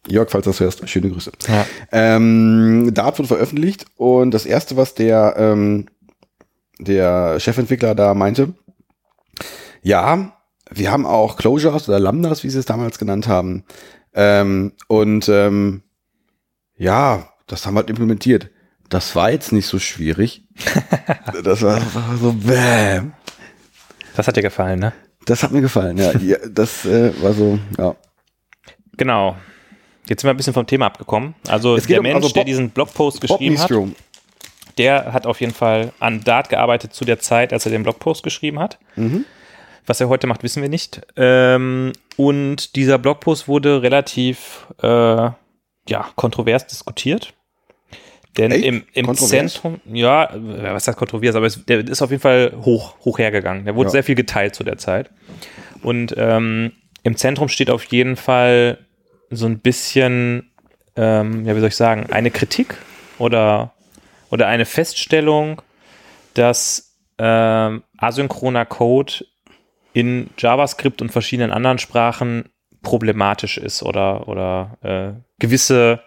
Jörg, falls du das hörst, schöne Grüße. Ja. Ähm, Dart wurde veröffentlicht und das erste, was der, ähm, der Chefentwickler da meinte, ja, wir haben auch Closures oder Lambdas, wie sie es damals genannt haben. Ähm, und ähm, ja, das haben wir halt implementiert. Das war jetzt nicht so schwierig. das war, war so, bäm. Das hat dir gefallen, ne? Das hat mir gefallen, ja. ja das äh, war so, ja. Genau. Jetzt sind wir ein bisschen vom Thema abgekommen. Also der um- Mensch, also der Bob- diesen Blogpost geschrieben hat, der hat auf jeden Fall an Dart gearbeitet zu der Zeit, als er den Blogpost geschrieben hat. Was er heute macht, wissen wir nicht. Ähm, und dieser Blogpost wurde relativ äh, ja, kontrovers diskutiert. Denn Echt? im, im? Zentrum, ja, äh, was heißt kontrovers, aber es, der ist auf jeden Fall hoch, hoch hergegangen. Der wurde Ja. sehr viel geteilt zu der Zeit. Und ähm, im Zentrum steht auf jeden Fall so ein bisschen, ähm, ja, wie soll ich sagen, eine Kritik oder, oder eine Feststellung, dass ähm, asynchroner Code in JavaScript und verschiedenen anderen Sprachen problematisch ist oder, oder äh, gewisse,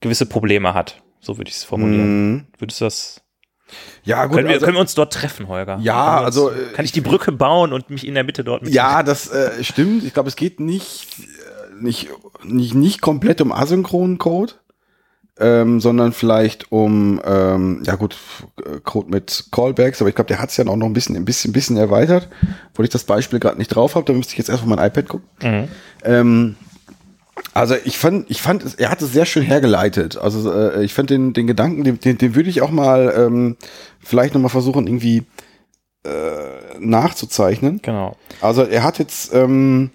gewisse Probleme hat. So würde ich es formulieren. Mhm. Würdest du das Ja, gut. können, wir, also- können wir uns dort treffen, Holger? Ja, uns, also, äh, Kann ich die Brücke bauen und mich in der Mitte dort mit Ja, das äh, stimmt. Ich glaube, es geht nicht, äh, nicht, nicht, nicht komplett um asynchronen Code, ähm, sondern vielleicht um, ähm, ja gut, äh, Code mit Callbacks, aber ich glaube, der hat es ja auch noch ein bisschen, ein bisschen, ein bisschen erweitert. Wo ich das Beispiel gerade nicht drauf habe, da müsste ich jetzt erstmal mein iPad gucken. Mhm. Ähm, also ich fand, ich fand, es- er hat es sehr schön hergeleitet. Also äh, ich fand den, den Gedanken, den, den, den würde ich auch mal ähm, vielleicht nochmal versuchen, irgendwie äh, nachzuzeichnen. Genau. Also er hat jetzt, ähm,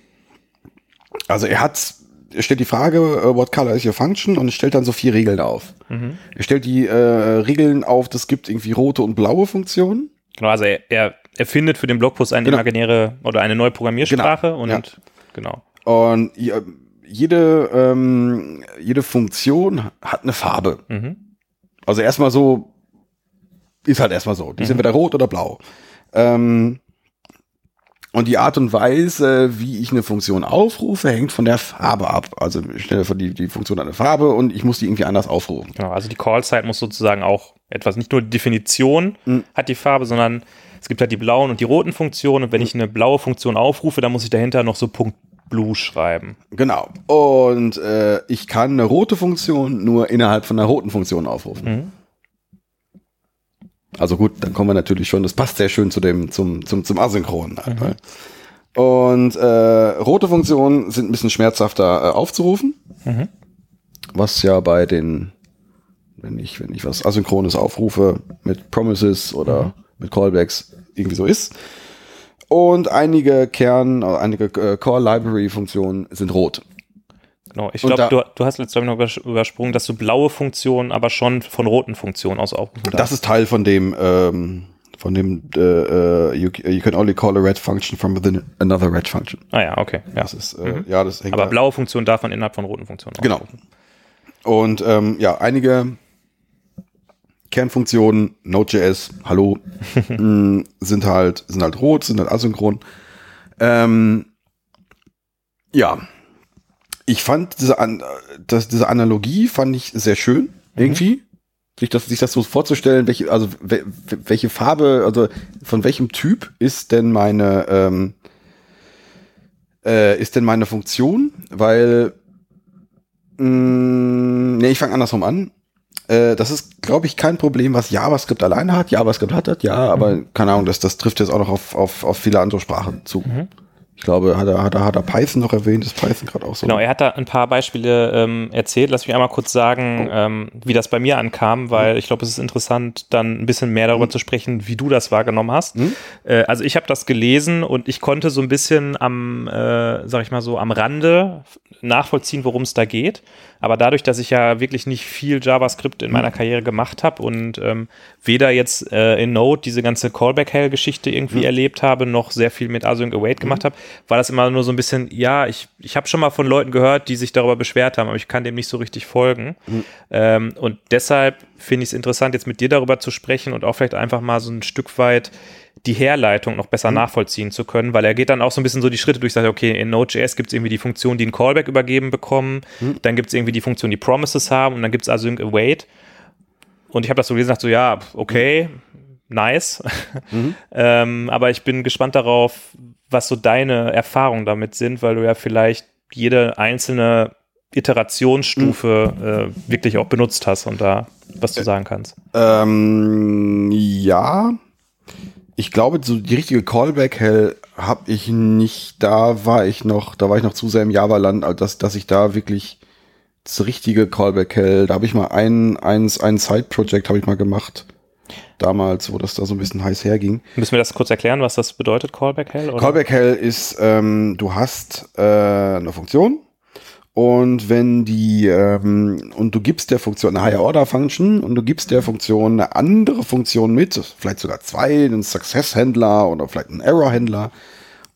also er hat, er stellt die Frage, äh, what color is your function und stellt dann so vier Regeln auf. Er stellt die äh, Regeln auf, das gibt irgendwie rote und blaue Funktionen. Genau, also er, er erfindet für den Blogpost eine Genau. imaginäre oder eine neue Programmiersprache und ja. genau. Und ja, jede, ähm, jede Funktion hat eine Farbe. Mhm. Also erstmal so, ist halt erstmal so. Die sind entweder rot oder blau. Ähm, und die Art und Weise, wie ich eine Funktion aufrufe, hängt von der Farbe ab. Also ich stelle vor, die, die Funktion eine Farbe und ich muss die irgendwie anders aufrufen. Genau, also die Call-Zeit muss sozusagen auch etwas, nicht nur die Definition Mhm. hat die Farbe, sondern es gibt halt die blauen und die roten Funktionen und wenn ich eine blaue Funktion aufrufe, dann muss ich dahinter noch so Punkt Blue schreiben. Genau. Und äh, ich kann eine rote Funktion nur innerhalb von einer roten Funktion aufrufen. Mhm. Also gut, dann kommen wir natürlich schon, das passt sehr schön zu dem, zum, zum, zum Asynchronen. Halt, ne? Und äh, rote Funktionen sind ein bisschen schmerzhafter äh, aufzurufen. Mhm. Was ja bei den, wenn ich, wenn ich was Asynchrones aufrufe mit Promises oder mit Callbacks irgendwie so ist. Und einige Kern, einige äh, Core Library Funktionen sind rot. Genau. Ich glaube, du, du hast glaub ich, noch übers- übersprungen, dass du blaue Funktionen, aber schon von roten Funktionen aus aufrufen Das ist Teil von dem, ähm, von dem, äh, äh, you, you can only call a red function from within another red function. Ah ja, okay. Ja. Das ist, äh, ja, das hängt Aber da- blaue Funktionen darf man innerhalb von roten Funktionen Genau. aufrufen. Und ähm, ja, einige Kernfunktionen, Node.js, hallo, mh, sind halt, sind halt rot, sind halt asynchron. Ähm, ja, ich fand diese, An das, diese Analogie fand ich sehr schön, irgendwie. Sich das, sich das so vorzustellen, welche, also we, we- welche Farbe, also von welchem Typ ist denn meine, ähm, äh, ist denn meine Funktion? Weil Mm, nee, ich fange andersrum an. Äh, das ist, glaube ich, kein Problem, was JavaScript alleine hat. JavaScript hat das, ja, aber keine Ahnung, das, das trifft jetzt auch noch auf, auf, auf viele andere Sprachen zu. Ich glaube, hat er, hat er, hat er Python noch erwähnt? Ist Python gerade auch so? Genau, er hat da ein paar Beispiele ähm, erzählt. Lass mich einmal kurz sagen, Oh. ähm, wie das bei mir ankam, weil ich glaube, es ist interessant, dann ein bisschen mehr darüber Mhm. zu sprechen, wie du das wahrgenommen hast. Äh, also ich habe das gelesen und ich konnte so ein bisschen am, äh, sag ich mal so, am Rande nachvollziehen, worum es da geht. Aber dadurch, dass ich ja wirklich nicht viel JavaScript in meiner Karriere gemacht habe und ähm, weder jetzt äh, in Node diese ganze Callback-Hell-Geschichte irgendwie erlebt habe, noch sehr viel mit Async Await gemacht habe, war das immer nur so ein bisschen, ja, ich, ich habe schon mal von Leuten gehört, die sich darüber beschwert haben, aber ich kann dem nicht so richtig folgen. Ähm, und deshalb finde ich es interessant, jetzt mit dir darüber zu sprechen und auch vielleicht einfach mal so ein Stück weit die Herleitung noch besser nachvollziehen zu können, weil er geht dann auch so ein bisschen so die Schritte durch, sagt, okay, in Node.js gibt es irgendwie die Funktion, die einen Callback übergeben bekommen, dann gibt es irgendwie die Funktion, die Promises haben und dann gibt es Async Await. Und ich habe das so gelesen, dachte so, ja, okay, nice. ähm, aber ich bin gespannt darauf, was so deine Erfahrungen damit sind, weil du ja vielleicht jede einzelne Iterationsstufe äh, wirklich auch benutzt hast und da was zu sagen kannst. Ähm, ja. Ich glaube, so die richtige Callback-Hell habe ich nicht. Da war ich noch, da war ich noch zu sehr im Java-Land, als dass, dass ich da wirklich das richtige Callback-Hell, da habe ich mal ein, eins, ein Side-Project habe ich mal gemacht. Damals, wo das da so ein bisschen heiß herging. Müssen wir das kurz erklären, was das bedeutet, Callback Hell? Oder? Callback Hell ist, ähm, du hast äh, eine Funktion und wenn die ähm, und du gibst der Funktion eine Higher Order Function und du gibst der Funktion eine andere Funktion mit, vielleicht sogar zwei, einen Success Händler oder vielleicht einen Error Händler.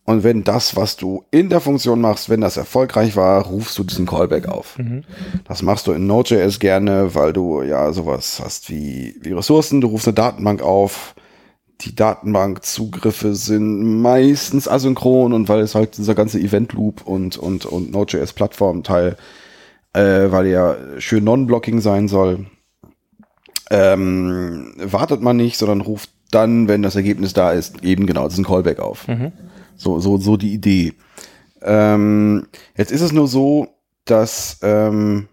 Und wenn das, was du in der Funktion machst, wenn das erfolgreich war, rufst du diesen Callback auf. Das machst du in Node.js gerne, weil du ja sowas hast wie, wie Ressourcen. Du rufst eine Datenbank auf. Die Datenbankzugriffe sind meistens asynchron und weil es halt dieser ganze Event Loop und, und, und Node.js Plattformteil, äh, weil ja schön Non-Blocking sein soll, ähm, wartet man nicht, sondern ruft dann, wenn das Ergebnis da ist, eben genau diesen Callback auf. So, so, so die Idee. Ähm, jetzt ist es nur so, dass ähm,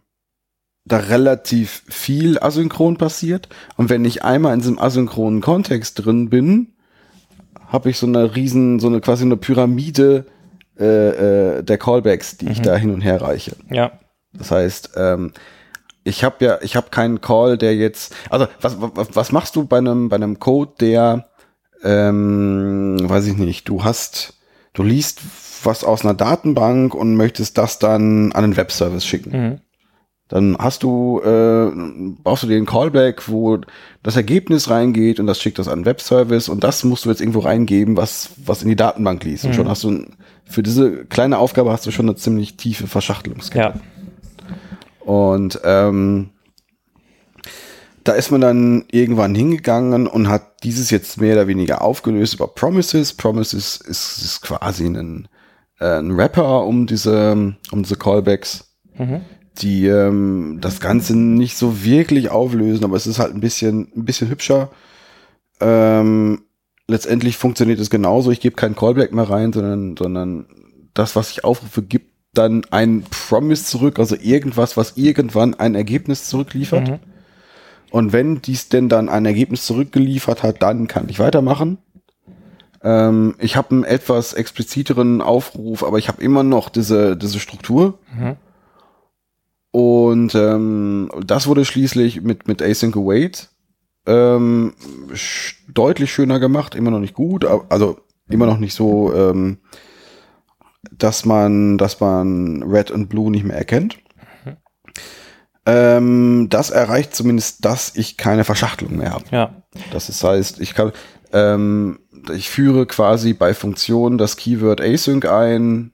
da relativ viel asynchron passiert. Und wenn ich einmal in diesem asynchronen Kontext drin bin, habe ich so eine riesen, so eine quasi eine Pyramide äh, äh, der Callbacks, die ich da hin und her reiche. Ja. Das heißt, ähm, ich habe ja, ich habe keinen Call, der jetzt, also was, was, was machst du bei einem, bei einem Code, der, ähm, weiß ich nicht, du hast, du liest was aus einer Datenbank und möchtest das dann an einen Webservice schicken. Mhm. Dann hast du, äh, brauchst du den Callback, wo das Ergebnis reingeht und das schickt das an einen Webservice und das musst du jetzt irgendwo reingeben, was, was in die Datenbank liest. Und schon hast du, für diese kleine Aufgabe hast du schon eine ziemlich tiefe Verschachtelungskette. Ja. Und ähm, da ist man dann irgendwann hingegangen und hat dieses jetzt mehr oder weniger aufgelöst über Promises. Promises ist, ist quasi ein, äh, ein Rapper um diese, um diese Callbacks, die ähm, das Ganze nicht so wirklich auflösen, aber es ist halt ein bisschen, ein bisschen hübscher. Ähm, letztendlich funktioniert es genauso. Ich gebe keinen Callback mehr rein, sondern, sondern das, was ich aufrufe, gibt dann ein Promise zurück, also irgendwas, was irgendwann ein Ergebnis zurückliefert. Und wenn dies denn dann ein Ergebnis zurückgeliefert hat, dann kann ich weitermachen. Ähm, ich habe einen etwas expliziteren Aufruf, aber ich habe immer noch diese, diese Struktur. Und ähm, das wurde schließlich mit, mit Async Await ähm, sch- deutlich schöner gemacht, immer noch nicht gut, also immer noch nicht so, ähm, dass man, dass man Red und Blue nicht mehr erkennt. Ähm, das erreicht zumindest, dass ich keine Verschachtelung mehr habe. Ja. Das ist, heißt, ich kann, ähm, ich führe quasi bei Funktionen das Keyword async ein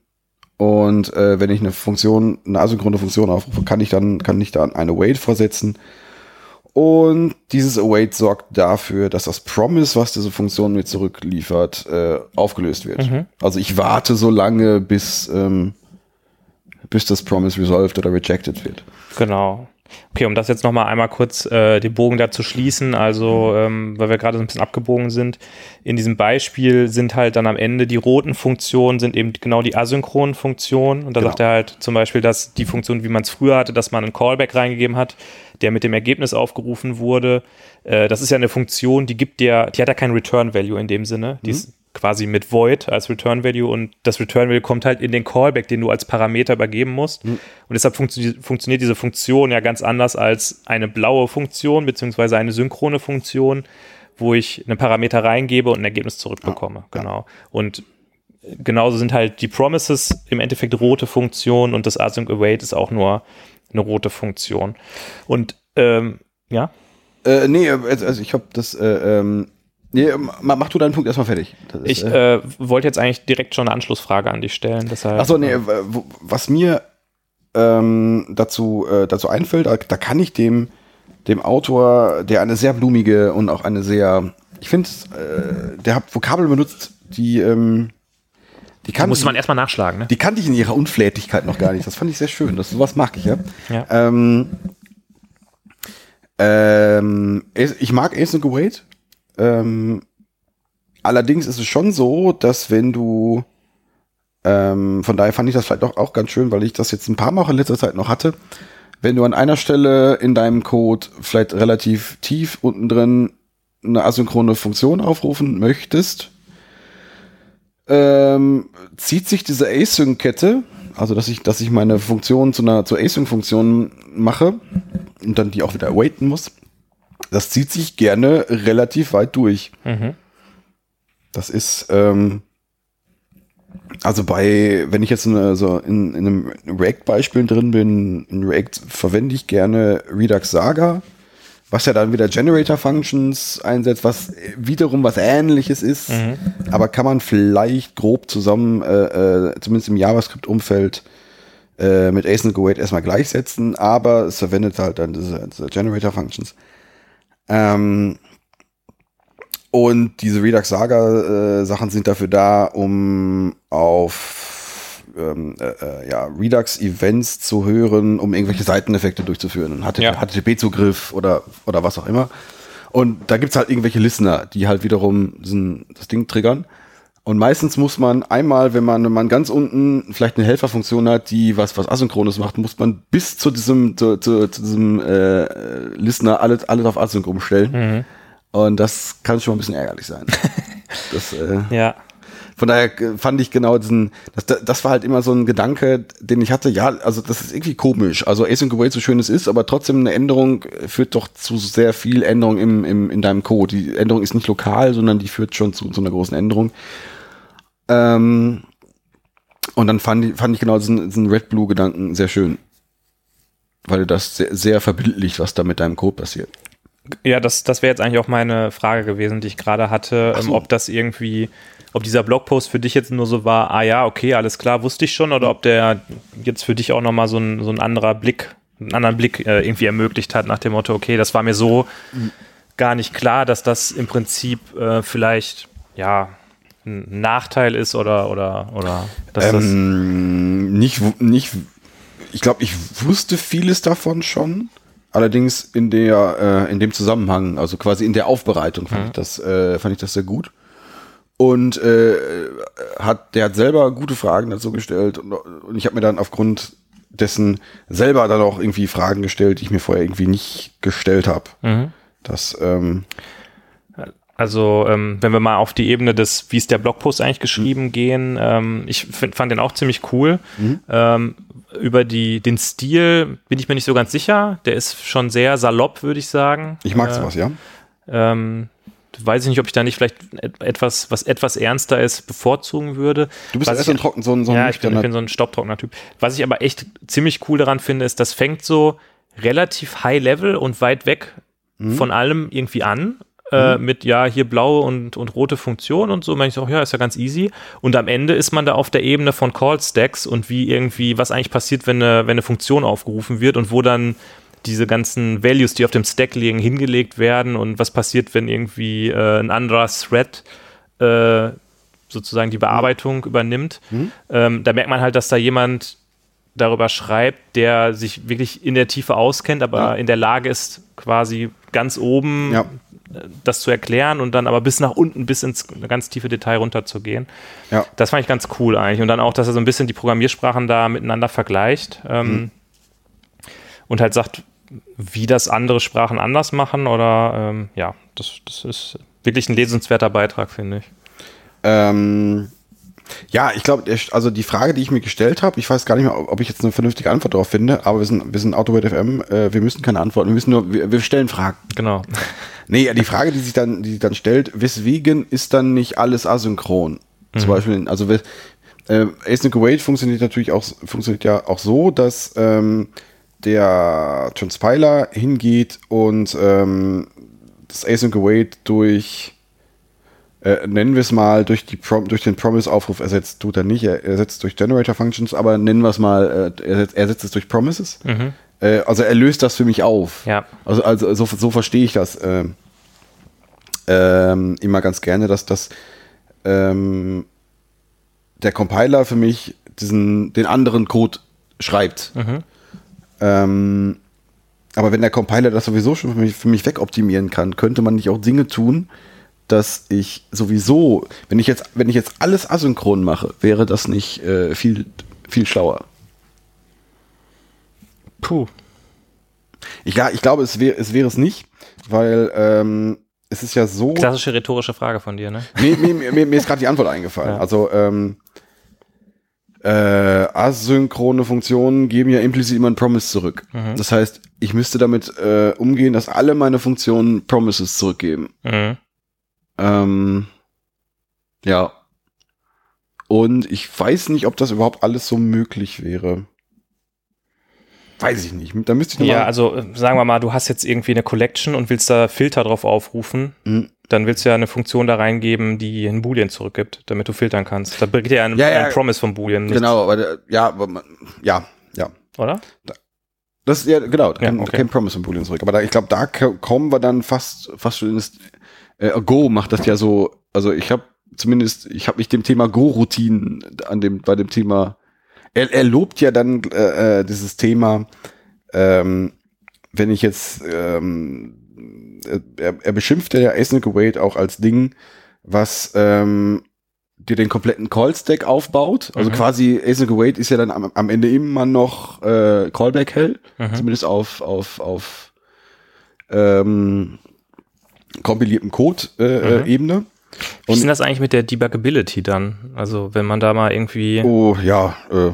und äh, wenn ich eine Funktion, eine asynchrone Funktion aufrufe, kann ich dann, kann ich dann eine await vorsetzen. Und dieses await sorgt dafür, dass das Promise, was diese Funktion mir zurückliefert, äh, aufgelöst wird. Mhm. Also ich warte so lange, bis, ähm, bis das Promise resolved oder rejected wird. Genau. Okay, um das jetzt nochmal einmal kurz äh, den Bogen dazu schließen, also ähm, weil wir gerade so ein bisschen abgebogen sind, in diesem Beispiel sind halt dann am Ende die roten Funktionen sind eben genau die asynchronen Funktionen. Und da Genau. sagt er halt zum Beispiel, dass die Funktion, wie man es früher hatte, dass man einen Callback reingegeben hat, der mit dem Ergebnis aufgerufen wurde, äh, das ist ja eine Funktion, die gibt dir, die hat ja kein Return Value in dem Sinne, die ist quasi mit Void als Return Value und das Return Value kommt halt in den Callback, den du als Parameter übergeben musst. Und deshalb funktio funktioniert diese Funktion ja ganz anders als eine blaue Funktion beziehungsweise eine synchrone Funktion, wo ich einen Parameter reingebe und ein Ergebnis zurückbekomme. Genau. Und genauso sind halt die Promises im Endeffekt rote Funktionen und das Async Await ist auch nur eine rote Funktion. Und ähm, ja, Äh, nee, also also ich habe das, äh, ähm, nee, mach, mach du deinen Punkt erstmal fertig. Ist, ich äh, äh, wollte jetzt eigentlich direkt schon eine Anschlussfrage an dich stellen. Deshalb, Achso, nee, äh, was mir ähm, dazu, äh, dazu einfällt, da, da kann ich dem, dem Autor, der eine sehr blumige und auch eine sehr, ich finde, äh, der hat Vokabeln benutzt, die, ähm, die kann muss man erstmal nachschlagen, ne? die kannte ich in ihrer Unflätigkeit noch gar nicht. Das fand ich sehr schön. Das, sowas mag ich, ja. Ja. Ähm, ähm, ich mag Async Await. Ähm, allerdings ist es schon so, dass wenn du ähm, von daher fand ich das vielleicht auch, auch ganz schön, weil ich das jetzt ein paar Mal auch in letzter Zeit noch hatte. Wenn du an einer Stelle in deinem Code vielleicht relativ tief unten drin eine asynchrone Funktion aufrufen möchtest, ähm, zieht sich diese Async-Kette, also dass ich, dass ich meine Funktion zu einer zur Async-Funktion mache und dann die auch wieder awaiten muss, das zieht sich gerne relativ weit durch. Mhm. Das ist, ähm, also bei, wenn ich jetzt in, so in, in einem React-Beispiel drin bin, in React verwende ich gerne Redux Saga, was ja dann wieder Generator-Functions einsetzt, was wiederum was ähnliches ist, aber kann man vielleicht grob zusammen, äh, äh, zumindest im JavaScript-Umfeld, äh, mit Async Await erstmal gleichsetzen, aber es verwendet halt dann diese, diese Generator-Functions. Ähm, und diese Redux Saga äh, Sachen sind dafür da, um auf ähm, äh, äh, ja, Redux Events zu hören, um irgendwelche Seiteneffekte durchzuführen. HTTP Ja. HTTP-Zugriff oder, oder was auch immer. Und da gibt's halt irgendwelche Listener, die halt wiederum das Ding triggern. Und meistens muss man einmal, wenn man, wenn man ganz unten vielleicht eine Helferfunktion hat, die was, was Asynchrones macht, muss man bis zu diesem, zu, zu, zu diesem äh, Listener alles, alles auf Async umstellen. Und das kann schon ein bisschen ärgerlich sein. das, äh, Ja. von daher fand ich genau diesen, das, das war halt immer so ein Gedanke, den ich hatte, ja, also das ist irgendwie komisch. Also Async Await so schön es ist, aber trotzdem eine Änderung führt doch zu sehr viel Änderung im, im, in deinem Code. Die Änderung ist nicht lokal, sondern die führt schon zu, zu einer großen Änderung. Ähm, und dann fand ich, fand ich genau diesen, diesen Red-Blue-Gedanken sehr schön. Weil das sehr, sehr verbildlicht, was da mit deinem Code passiert. Ja, das, das wäre jetzt eigentlich auch meine Frage gewesen, die ich gerade hatte, ähm, so. ob das irgendwie, ob dieser Blogpost für dich jetzt nur so war, ah ja, okay, alles klar, wusste ich schon, oder ob der jetzt für dich auch nochmal so ein, so ein anderer Blick, einen anderen Blick äh, irgendwie ermöglicht hat, nach dem Motto, okay, das war mir so gar nicht klar, dass das im Prinzip äh, vielleicht, ja, ein Nachteil ist oder, oder, oder, dass das, Ähm, nicht, nicht, ich glaube, ich wusste vieles davon schon. Allerdings in der, äh, in dem Zusammenhang, also quasi in der Aufbereitung fand ich das, äh, fand ich das sehr gut. Und äh, hat, der hat selber gute Fragen dazu gestellt und, und ich habe mir dann aufgrund dessen selber dann auch irgendwie Fragen gestellt, die ich mir vorher irgendwie nicht gestellt habe. Mhm. Das, ähm, Also, ähm, wenn wir mal auf die Ebene des, wie ist der Blogpost eigentlich geschrieben, gehen, ähm, ich find, fand den auch ziemlich cool. Ähm, über die, den Stil bin ich mir nicht so ganz sicher. Der ist schon sehr salopp, würde ich sagen. ich mag Äh, sowas, ja. Ähm, weiß ich nicht, ob ich da nicht vielleicht et- etwas, was etwas ernster ist, bevorzugen würde. Du bist Was erst so ein Trocken, so ein, so ein ja, ich bin, ich bin so ein Staubtrockner-Typ. Was ich aber echt ziemlich cool daran finde, ist, das fängt so relativ high level und weit weg Mhm. von allem irgendwie an. Äh, mit ja, hier blaue und, und rote Funktionen und so. Man ich so, ja, ist ja ganz easy. Und am Ende ist man da auf der Ebene von Call Stacks und wie irgendwie, was eigentlich passiert, wenn eine, wenn eine Funktion aufgerufen wird und wo dann diese ganzen Values, die auf dem Stack liegen, hingelegt werden und was passiert, wenn irgendwie äh, ein anderer Thread äh, sozusagen die Bearbeitung übernimmt. Ähm, da merkt man halt, dass da jemand darüber schreibt, der sich wirklich in der Tiefe auskennt, aber Ja. in der Lage ist, quasi ganz oben Ja. Das zu erklären und dann aber bis nach unten, bis ins ganz tiefe Detail runterzugehen. Ja. Das fand ich ganz cool eigentlich. Und dann auch, dass er so ein bisschen die Programmiersprachen da miteinander vergleicht ähm, Mhm. und halt sagt, wie das andere Sprachen anders machen oder ähm, ja, das, das ist wirklich ein lesenswerter Beitrag, finde ich. Ähm, ja, ich glaube, also die Frage, die ich mir gestellt habe, ich weiß gar nicht mehr, ob ich jetzt eine vernünftige Antwort darauf finde, aber wir sind, wir sind Autowelt FM, äh, wir müssen keine Antworten, wir müssen nur, wir, wir stellen Fragen. Genau. Nee, die Frage, die sich dann, die sich dann stellt, weswegen ist dann nicht alles asynchron? Zum Beispiel, also äh, Async Await funktioniert natürlich auch, funktioniert ja auch so, dass ähm, der Transpiler hingeht und ähm, das Async Await durch äh, nennen wir es mal durch, die Prom durch den Promise-Aufruf ersetzt, tut er nicht, er ersetzt durch Generator-Functions, aber nennen wir es mal, äh, er ersetzt, er ersetzt es durch Promises. Äh, also er löst das für mich auf. Ja. Also, also so, so verstehe ich das ähm, ähm, immer ganz gerne, dass das ähm, der Compiler für mich diesen, den anderen Code schreibt. Ähm, aber wenn der Compiler das sowieso schon für mich, für mich wegoptimieren kann, könnte man nicht auch Dinge tun, dass ich sowieso, wenn ich jetzt, wenn ich jetzt alles asynchron mache, wäre das nicht äh, viel, viel schlauer. Puh. Ich, ja, ich glaube, es wäre es wäre es nicht, weil ähm, es ist ja so. Klassische rhetorische Frage von dir, ne? Nee, mir, mir, mir ist gerade die Antwort eingefallen. Ja. Also ähm, äh, asynchrone Funktionen geben ja implizit immer ein Promise zurück. Das heißt, ich müsste damit äh, umgehen, dass alle meine Funktionen Promises zurückgeben. Mhm. Ähm, ja. Und ich weiß nicht, ob das überhaupt alles so möglich wäre. Weiß ich nicht. Da müsste ich noch Ja, also äh, sagen wir mal, du hast jetzt irgendwie eine Collection und willst da Filter drauf aufrufen, Mhm. dann willst du ja eine Funktion da reingeben, die ein Boolean zurückgibt, damit du filtern kannst. Da bringt dir ein, Ja, ja. ein Promise vom Boolean nichts, Genau, aber ja, aber ja, ja. oder? Das ja genau, da Ja, kein, okay. kein Promise von Boolean zurück. Aber da, ich glaube, da ko- kommen wir dann fast fast schon ins äh, Go macht das ja so. Also ich habe zumindest, ich habe mich dem Thema Go-Routinen an dem bei dem Thema. Er, er lobt ja dann äh, äh, dieses Thema, ähm, wenn ich jetzt, ähm, äh, er, er beschimpft ja Async Await auch als Ding, was ähm, dir den kompletten Call-Stack aufbaut. Also Mhm. quasi Async Await ist ja dann am, am Ende immer noch äh, Callback Hell, Mhm. zumindest auf auf auf ähm, kompiliertem Code äh, Mhm. äh, Ebene. Wie ist denn das eigentlich mit der Debuggability dann? Also wenn man da mal irgendwie. Oh ja, äh,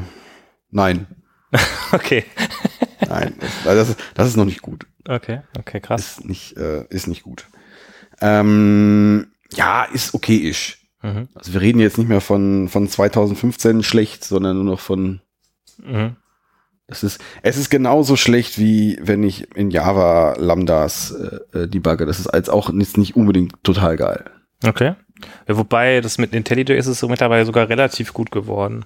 nein, Okay. nein, das, das, ist, das ist noch nicht gut. Okay, okay, krass. Ist nicht äh, ist nicht gut. Ähm, ja, ist okay-ish. Mhm. Also wir reden jetzt nicht mehr von von 2015 schlecht, sondern nur noch von Mhm. Es ist, es ist genauso schlecht, wie wenn ich in Java Lambdas äh, äh, debugge. Das ist als auch jetzt nicht unbedingt total geil. Okay. Ja, wobei das mit IntelliJ ist es so mittlerweile sogar relativ gut geworden.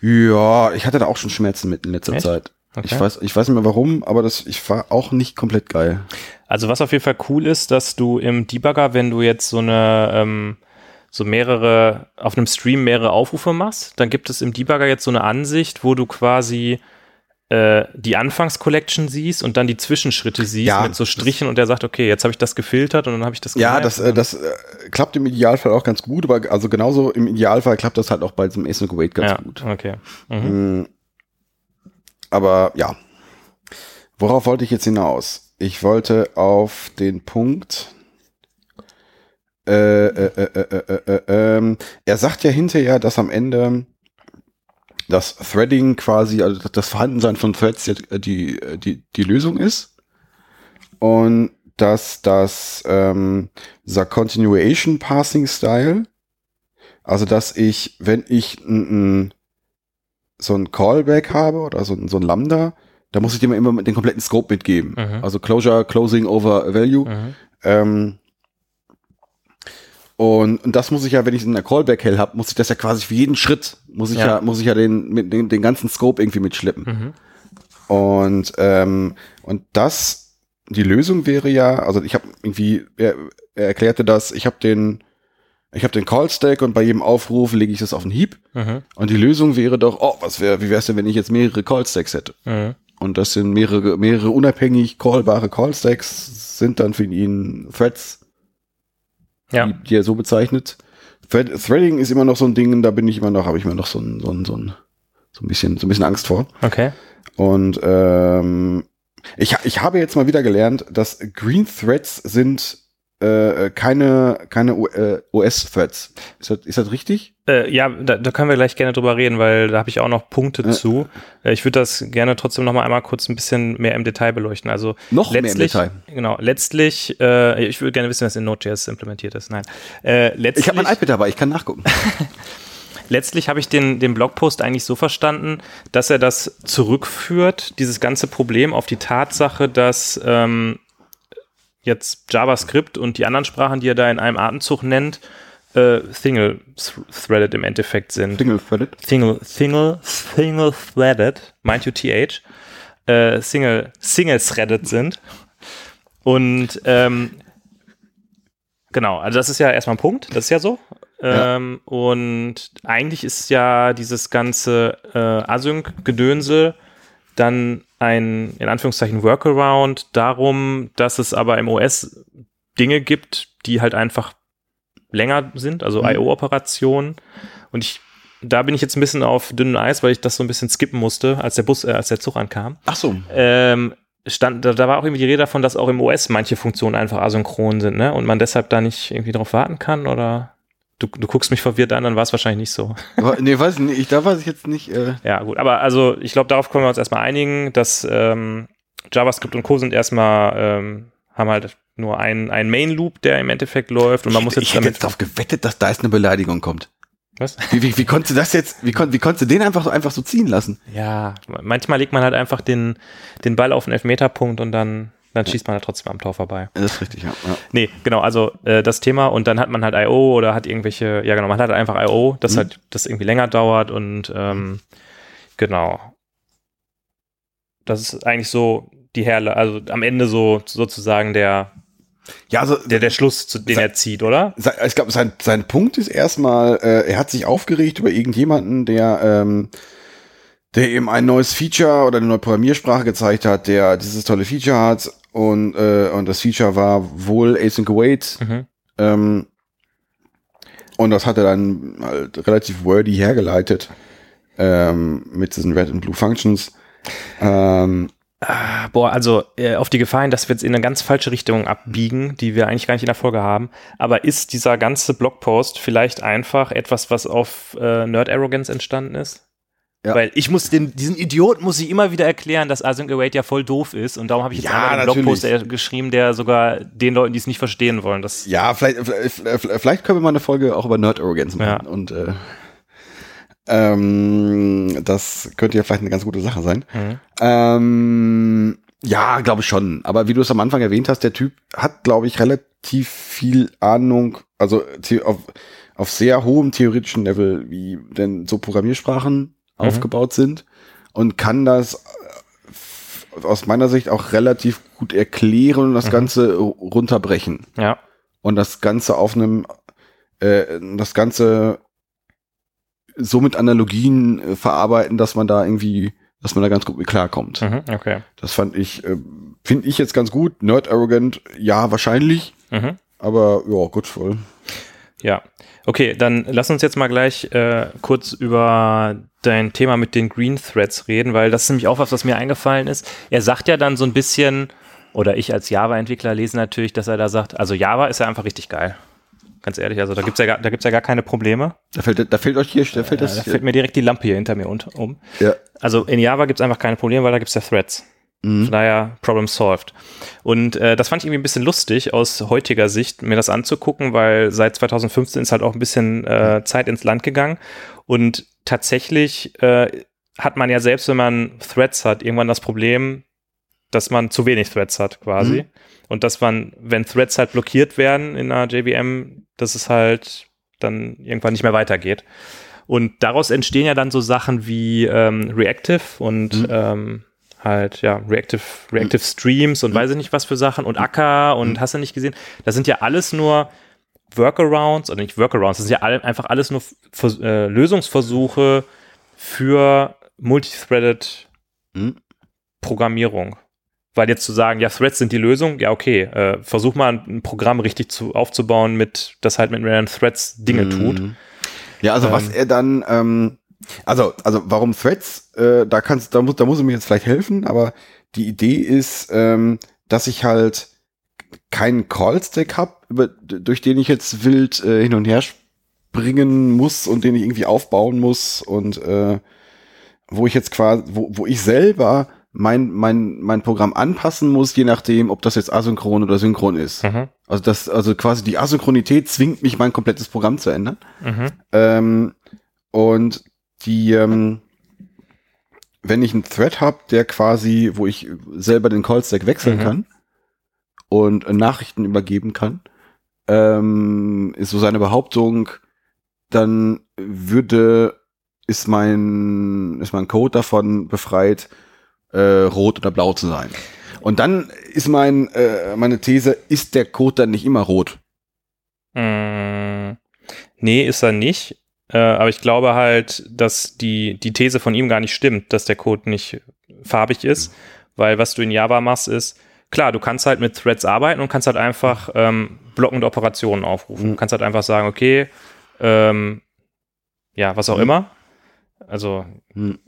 Ja, ich hatte da auch schon Schmerzen mit in letzter Echt? Zeit. Okay. Ich weiß, ich weiß nicht mehr warum, aber das, ich war auch nicht komplett geil. Also was auf jeden Fall cool ist, dass du im Debugger, wenn du jetzt so eine ähm, so mehrere auf einem Stream mehrere Aufrufe machst, dann gibt es im Debugger jetzt so eine Ansicht, wo du quasi äh, die Anfangscollection siehst und dann die Zwischenschritte siehst Ja, mit so Strichen und der sagt, okay, jetzt habe ich das gefiltert und dann habe ich das Ja, gemerkt. das, äh, das äh, klappt im Idealfall auch ganz gut, aber also genauso im Idealfall klappt das halt auch bei diesem Async Await ganz ja, gut. okay. Mhm. Mm. Aber ja. Worauf wollte ich jetzt hinaus? Ich wollte auf den Punkt. Äh, äh, äh, äh, äh, äh, ähm, er sagt ja hinterher, dass am Ende das Threading quasi, also das Vorhandensein von Threads die, die, die Lösung ist. Und dass das ähm, dieser Continuation Passing Style, also dass ich, wenn ich n, n, so ein Callback habe oder so, ein- so ein Lambda, da muss ich dem immer den kompletten Scope mitgeben. Mhm. Also Closure, Closing over Value. Mhm. Ähm, und, und das muss ich ja, wenn ich in der Callback hell habe, muss ich das ja quasi für jeden Schritt, muss ich ja, Ja. muss ich ja den, den, den ganzen Scope irgendwie mitschleppen. Mhm. Und, ähm, und das, die Lösung wäre ja, also ich habe irgendwie, er, er erklärte das, ich habe den, ich habe den Call-Stack und bei jedem Aufruf lege ich das auf den Heap. Mhm. Und die Lösung wäre doch, oh, was wäre, wie wäre es denn, wenn ich jetzt mehrere Call-Stacks hätte? Mhm. Und das sind mehrere, mehrere unabhängig callbare Call-Stacks, sind dann für ihn Threads, Ja. die, die er so bezeichnet. Thread, Threading ist immer noch so ein Ding, da bin ich immer noch, habe ich immer noch so ein, so ein, so ein, so ein bisschen, so ein bisschen Angst vor. Okay. Und ähm, ich, ich habe jetzt mal wieder gelernt, dass Green Threads sind äh, keine, keine O- äh, OS-Threads. Ist das, ist das richtig? Äh, ja, da, da können wir gleich gerne drüber reden, weil da habe ich auch noch Punkte Ja. zu. Äh, ich würde das gerne trotzdem noch mal einmal kurz ein bisschen mehr im Detail beleuchten. Also Noch mehr im letztlich, Detail. genau, letztlich, äh, ich würde gerne wissen, was in Node.js implementiert ist. Nein, äh, letztlich, Ich habe mein iPad dabei, ich kann nachgucken. letztlich habe ich den, den Blogpost eigentlich so verstanden, dass er das zurückführt, dieses ganze Problem auf die Tatsache, dass ähm, jetzt JavaScript und die anderen Sprachen, die er da in einem Atemzug nennt, äh, single-threaded im Endeffekt sind. Single Threaded. Single, single, single threaded, mind you th, äh, single, single threaded sind. Und ähm, genau, also das ist ja erstmal ein Punkt, das ist ja so. Ja. Ähm, und eigentlich ist ja dieses ganze äh, Async-Gedönsel dann ein, in Anführungszeichen, Workaround darum, dass es aber im OS Dinge gibt, die halt einfach länger sind, also Mhm. IO-Operationen. Und ich, da bin ich jetzt ein bisschen auf dünnem Eis, weil ich das so ein bisschen skippen musste, als der Bus, äh, als der Zug ankam. Ach so. Ähm, stand, da, da war auch irgendwie die Rede davon, dass auch im OS manche Funktionen einfach asynchron sind, ne? Und man deshalb da nicht irgendwie drauf warten kann oder du, du guckst mich verwirrt an, dann war es wahrscheinlich nicht so. Nee, weiß ich nicht, ich, da weiß ich jetzt nicht. Äh, Ja, gut, aber also ich glaube, darauf können wir uns erstmal einigen, dass ähm, JavaScript und Co. sind erstmal, ähm, haben halt nur einen, einen Main-Loop, der im Endeffekt läuft und man muss jetzt ich hätte jetzt darauf gewettet, dass da jetzt eine Beleidigung kommt. Was? Wie, wie, wie konntest du das jetzt, wie, kon, wie konntest du den einfach so, einfach so ziehen lassen? Ja, manchmal legt man halt einfach den, den Ball auf den Elfmeterpunkt und dann, dann schießt man halt trotzdem am Tor vorbei. Das ist richtig, ja. ja. Nee, genau, also äh, das Thema und dann hat man halt I.O. oder hat irgendwelche, ja genau, man hat halt einfach I.O., das Mhm. halt, das irgendwie länger dauert und ähm, genau. Das ist eigentlich so die Herle, also am Ende so sozusagen der, Ja, also der, der Schluss, zu, den Sa- er zieht, oder? Sein- ich glaube, sein, sein Punkt ist erstmal, äh, er hat sich aufgeregt über irgendjemanden, der, ähm, der eben ein neues Feature oder eine neue Programmiersprache gezeigt hat, der dieses tolle Feature hat und, äh, und das Feature war wohl Async Await. Mhm. Ähm, und das hat er dann halt relativ wordy hergeleitet ähm, mit diesen Red and Blue Functions. Ähm, Ah, Boah, also äh, auf die Gefahr hin, dass wir jetzt in eine ganz falsche Richtung abbiegen, die wir eigentlich gar nicht in der Folge haben. Aber ist dieser ganze Blogpost vielleicht einfach etwas, was auf äh, Nerd Arrogance entstanden ist? Ja. Weil ich muss den, diesen Idioten muss ich immer wieder erklären, dass Async Await ja voll doof ist und darum habe ich jetzt Ja, einmal einen natürlich. Blogpost äh, geschrieben, der sogar den Leuten, die es nicht verstehen wollen, das Ja, vielleicht, vielleicht vielleicht können wir mal eine Folge auch über Nerd Arrogance machen. Ja. Und äh, ähm, das könnte ja vielleicht eine ganz gute Sache sein. Mhm. Ähm, ja, glaube ich schon. Aber wie du es am Anfang erwähnt hast, der Typ hat, glaube ich, relativ viel Ahnung, also auf, auf sehr hohem theoretischen Level, wie denn so Programmiersprachen aufgebaut sind und kann das äh, aus meiner Sicht auch relativ gut erklären und das Ganze runterbrechen ja. und das Ganze auf einem, äh, das Ganze so mit Analogien äh, verarbeiten, dass man da irgendwie, dass man da ganz gut mit klarkommt. Mhm. Okay. Das fand ich, äh, finde ich jetzt ganz gut. Nerd Arrogant, ja, wahrscheinlich, Mhm. aber ja, gut voll. Ja, okay, dann lass uns jetzt mal gleich äh, kurz über dein Thema mit den Green Threads reden, weil das ist nämlich auch was, was mir eingefallen ist. Er sagt ja dann so ein bisschen, oder ich als Java-Entwickler lese natürlich, dass er da sagt, also Java ist ja einfach richtig geil. Ganz ehrlich, also da gibt's ja, gar- da gibt's ja gar keine Probleme. Da fällt, da fällt euch hier, da fällt Ja, das, da fällt mir direkt die Lampe hier hinter mir um. ja, Also in Java gibt's einfach keine Probleme, weil da gibt's ja Threads. Mhm. Von daher, Problem solved. Und äh, das fand ich irgendwie ein bisschen lustig aus heutiger Sicht, mir das anzugucken, weil seit 2015 ist halt auch ein bisschen äh, Zeit ins Land gegangen. Und tatsächlich äh, hat man ja selbst, wenn man Threads hat, irgendwann das Problem, dass man zu wenig Threads hat quasi. Mhm. Und dass man, wenn Threads halt blockiert werden in einer JVM, dass es halt dann irgendwann nicht mehr weitergeht. Und daraus entstehen ja dann so Sachen wie ähm, Reactive und Mhm. ähm, halt, ja, Reactive, Reactive Streams und weiß ich nicht was für Sachen und Acker und hast du nicht gesehen. Das sind ja alles nur Workarounds, oder nicht Workarounds, das sind ja alle, einfach alles nur Vers äh, Lösungsversuche für Multithreaded Mhm. Programmierung. Weil jetzt zu sagen, ja, Threads sind die Lösung, ja, okay, äh, versuch mal ein, ein Programm richtig zu, aufzubauen, mit, das halt mit mehreren Threads Dinge tut. Mhm. Ja, also was Ähm. er dann, ähm, also, also warum Threads, äh, da kannst, da muss, da muss er mir jetzt vielleicht helfen, aber die Idee ist, ähm, dass ich halt keinen Call-Stack hab, über, durch den ich jetzt wild äh, hin und her springen muss und den ich irgendwie aufbauen muss und äh, wo ich jetzt quasi, wo, wo ich selber mein, mein, mein Programm anpassen muss, je nachdem, ob das jetzt asynchron oder synchron ist. Mhm. Also das, also quasi die Asynchronität zwingt mich, mein komplettes Programm zu ändern. Mhm. Ähm, und die, ähm, wenn ich einen Thread habe, der quasi, wo ich selber den Call-Stack wechseln Mhm. kann und äh, Nachrichten übergeben kann, ähm, ist so seine Behauptung, dann würde, ist mein, ist mein Code davon befreit, äh, rot oder blau zu sein. Und dann ist mein, äh, meine These, ist der Code dann nicht immer rot? Mm, nee, ist er nicht. Äh, aber ich glaube halt, dass die, die These von ihm gar nicht stimmt, dass der Code nicht farbig ist. Weil was du in Java machst, ist, klar, du kannst halt mit Threads arbeiten und kannst halt einfach ähm, blockende Operationen aufrufen. Du Mhm. kannst halt einfach sagen, okay, ähm, ja, was auch Mhm. immer. Also Hm.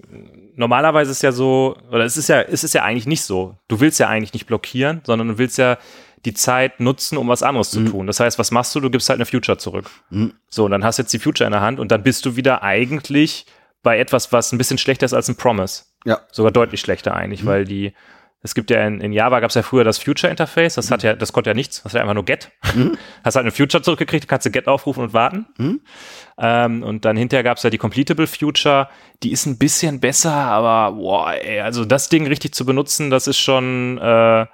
normalerweise ist ja so, oder es ist ja, es ist ja eigentlich nicht so. Du willst ja eigentlich nicht blockieren, sondern du willst ja die Zeit nutzen, um was anderes zu Mhm. tun. Das heißt, was machst du? Du gibst halt eine Future zurück. Mhm. So, und dann hast du jetzt die Future in der Hand und dann bist du wieder eigentlich bei etwas, was ein bisschen schlechter ist als ein Promise. Ja. Sogar deutlich schlechter eigentlich, Mhm. weil die, es gibt ja in, in Java gab es ja früher das Future Interface, das hat ja, das konnte ja nichts, das hat ja einfach nur Get. Mhm. Hast halt eine Future zurückgekriegt, kannst du Get aufrufen und warten. Mhm. Ähm, und dann hinterher gab es ja die Completable Future, die ist ein bisschen besser, aber boah, ey, also das Ding richtig zu benutzen, das ist schon, äh,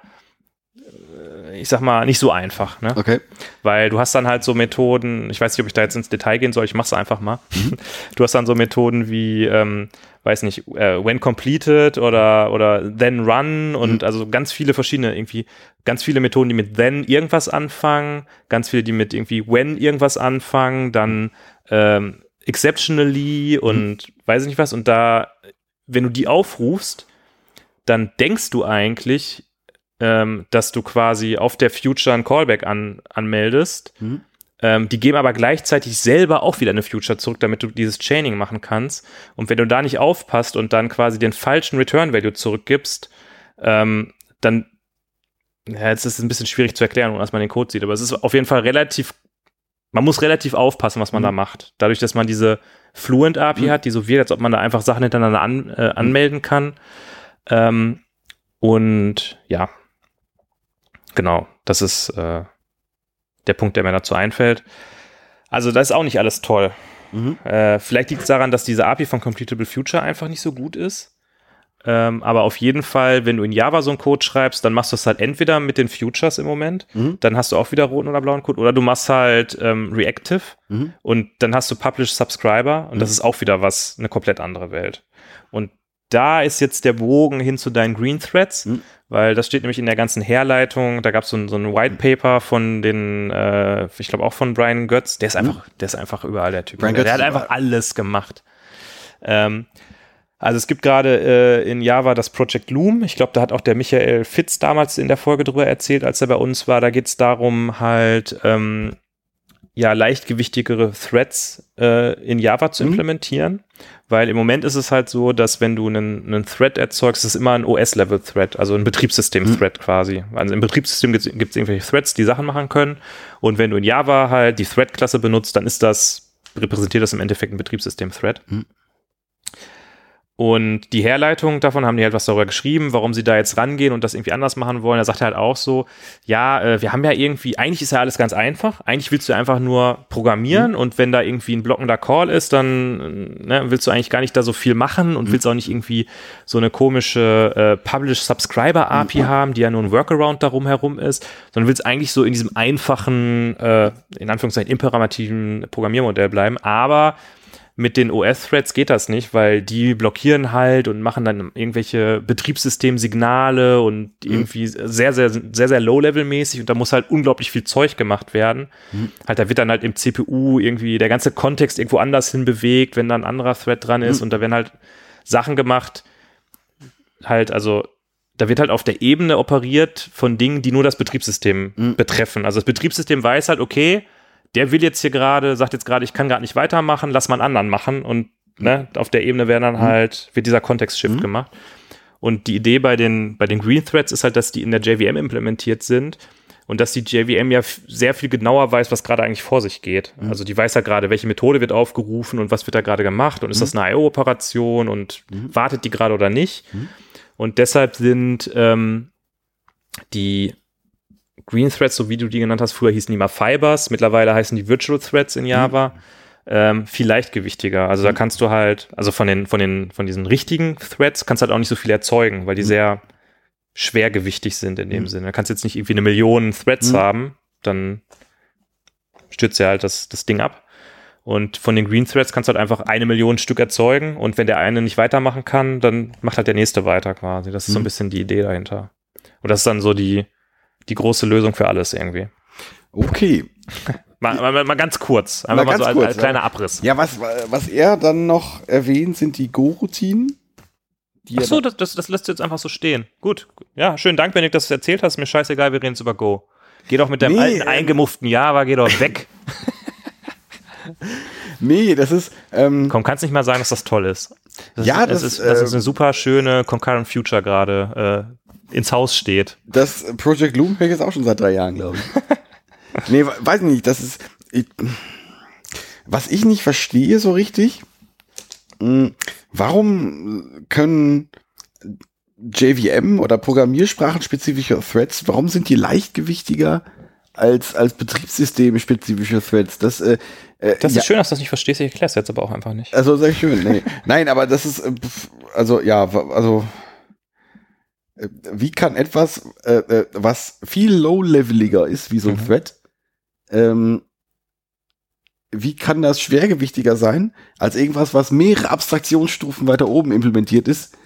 ich sag mal, nicht so einfach, ne? Okay. Weil du hast dann halt so Methoden, ich weiß nicht, ob ich da jetzt ins Detail gehen soll, ich mach's einfach mal. Du hast dann so Methoden wie, ähm, weiß nicht, äh, when completed oder, oder then run und also ganz viele verschiedene, irgendwie, ganz viele Methoden, die mit then irgendwas anfangen, ganz viele, die mit irgendwie when irgendwas anfangen, dann ähm, exceptionally und weiß ich nicht was. Und da, wenn du die aufrufst, dann denkst du eigentlich, ähm, dass du quasi auf der Future ein Callback an, anmeldest. Mhm. Ähm, die geben aber gleichzeitig selber auch wieder eine Future zurück, damit du dieses Chaining machen kannst. Und wenn du da nicht aufpasst und dann quasi den falschen Return Value zurückgibst, ähm, dann, ja, jetzt ist es ein bisschen schwierig zu erklären, ohne dass man den Code sieht, aber es ist auf jeden Fall relativ, man muss relativ aufpassen, was man Mhm. da macht. Dadurch, dass man diese Fluent API Mhm. hat, die so wirkt, als ob man da einfach Sachen hintereinander an, äh, anmelden kann. Ähm, und ja, genau, das ist äh, der Punkt, der mir dazu einfällt. Also, da ist auch nicht alles toll. Mhm. Äh, vielleicht liegt es daran, dass diese API von Completable Future einfach nicht so gut ist. Ähm, aber auf jeden Fall, wenn du in Java so einen Code schreibst, dann machst du es halt entweder mit den Futures im Moment, Mhm. dann hast du auch wieder roten oder blauen Code, oder du machst halt ähm, Reactive Mhm. und dann hast du Publish Subscriber und das Mhm. ist auch wieder was, eine komplett andere Welt. Und da ist jetzt der Bogen hin zu deinen Green Threads, Mhm. Weil das steht nämlich in der ganzen Herleitung. Da gab es so, ein- so ein White Paper von den, äh, ich glaube auch von Brian Götz. Der ist einfach, der ist einfach überall der Typ. Brian der Götz hat einfach alles gemacht. Ähm, also es gibt gerade äh, in Java das Project Loom. Ich glaube, da hat auch der Michael Fitz damals in der Folge drüber erzählt, als er bei uns war. Da geht es darum, halt ähm, ja leichtgewichtigere Threads äh, in Java zu Mhm. implementieren. Weil im Moment ist es halt so, dass wenn du einen, einen Thread erzeugst, ist es immer ein OS-Level-Thread, also ein Betriebssystem-Thread quasi. Also im Betriebssystem gibt es irgendwelche Threads, die Sachen machen können. Und wenn du in Java halt die Thread-Klasse benutzt, dann ist das, repräsentiert das im Endeffekt ein Betriebssystem-Thread. Mhm. Und die Herleitung davon haben die halt was darüber geschrieben, warum sie da jetzt rangehen und das irgendwie anders machen wollen. Da sagt er halt auch so, ja, äh, wir haben ja irgendwie, eigentlich ist ja alles ganz einfach. Eigentlich willst du einfach nur programmieren mhm. und wenn da irgendwie ein blockender Call ist, dann ne, willst du eigentlich gar nicht da so viel machen und mhm. willst auch nicht irgendwie so eine komische äh, Publish-Subscriber-API mhm. haben, die ja nur ein Workaround darum herum ist, sondern willst eigentlich so in diesem einfachen, äh, in Anführungszeichen imperativen Programmiermodell bleiben. Aber mit den OS-Threads geht das nicht, weil die blockieren halt und machen dann irgendwelche Betriebssystemsignale und mhm. irgendwie sehr, sehr, sehr, sehr low-level-mäßig und da muss halt unglaublich viel Zeug gemacht werden. Mhm. Halt, da wird dann halt im CPU irgendwie der ganze Kontext irgendwo anders hin bewegt, wenn da ein anderer Thread dran ist mhm. und da werden halt Sachen gemacht, halt, also da wird halt auf der Ebene operiert von Dingen, die nur das Betriebssystem mhm. betreffen. Also das Betriebssystem weiß halt, okay, der will jetzt hier gerade, sagt jetzt gerade, ich kann gerade nicht weitermachen, lass mal einen anderen machen und ne, auf der Ebene werden dann mhm. halt, wird dieser Kontext-Shift mhm. gemacht. Und die Idee bei den, bei den Green Threads ist halt, dass die in der JVM implementiert sind und dass die JVM ja sehr viel genauer weiß, was gerade eigentlich vor sich geht. Mhm. Also die weiß ja gerade, welche Methode wird aufgerufen und was wird da gerade gemacht und ist mhm. das eine IO-Operation und mhm. wartet die gerade oder nicht. Mhm. Und deshalb sind ähm, die Green Threads, so wie du die genannt hast, früher hießen die mal Fibers, mittlerweile heißen die Virtual Threads in Java. Mhm. Ähm, viel leichtgewichtiger. Also da mhm. kannst du halt, also von den, von den, von diesen richtigen Threads kannst du halt auch nicht so viel erzeugen, weil die mhm. sehr schwergewichtig sind in dem mhm. Sinne. Da kannst du jetzt nicht irgendwie eine Million Threads mhm. haben, dann stürzt ja halt das, das Ding ab. Und von den Green Threads kannst du halt einfach eine Million Stück erzeugen und wenn der eine nicht weitermachen kann, dann macht halt der nächste weiter quasi. Das ist so ein mhm. bisschen die Idee dahinter. Und das ist dann so die, die große Lösung für alles irgendwie. Okay. Mal, mal, mal, ganz kurz, einfach mal, mal so als, kurz, als, kleiner Abriss. Ja, was, was er dann noch erwähnt, sind die Go-Routinen. Ach so, das, das, das lässt du jetzt einfach so stehen. Gut. Ja, schönen Dank, wenn du das erzählt hast. Mir scheißegal, wir reden jetzt über Go. Geh doch mit deinem nee, alten, ähm, eingemufften Java, geh doch weg. nee, das ist. Ähm, Komm, kannst nicht mal sagen, dass das toll ist. Das ja, ist, das, ist, das äh, ist eine super schöne Concurrent Future gerade. Äh, ins Haus steht. Das Project Loom höre ich jetzt auch schon seit drei Jahren, glaube ich. nee, weiß nicht, das ist. Ich, was ich nicht verstehe so richtig, hm, warum können JVM oder Programmiersprachenspezifische Threads, warum sind die leichtgewichtiger als, als betriebssystemspezifische Threads? Das, äh, äh das ist ja. schön, dass du das nicht verstehst, ich erkläre es jetzt aber auch einfach nicht. Also sehr schön, nee. Nein, aber das ist, äh, also ja, also wie kann etwas, äh, äh, was viel low-leveliger ist, wie so ein mhm. Thread, ähm, wie kann das schwergewichtiger sein als irgendwas, was mehrere Abstraktionsstufen weiter oben implementiert ist?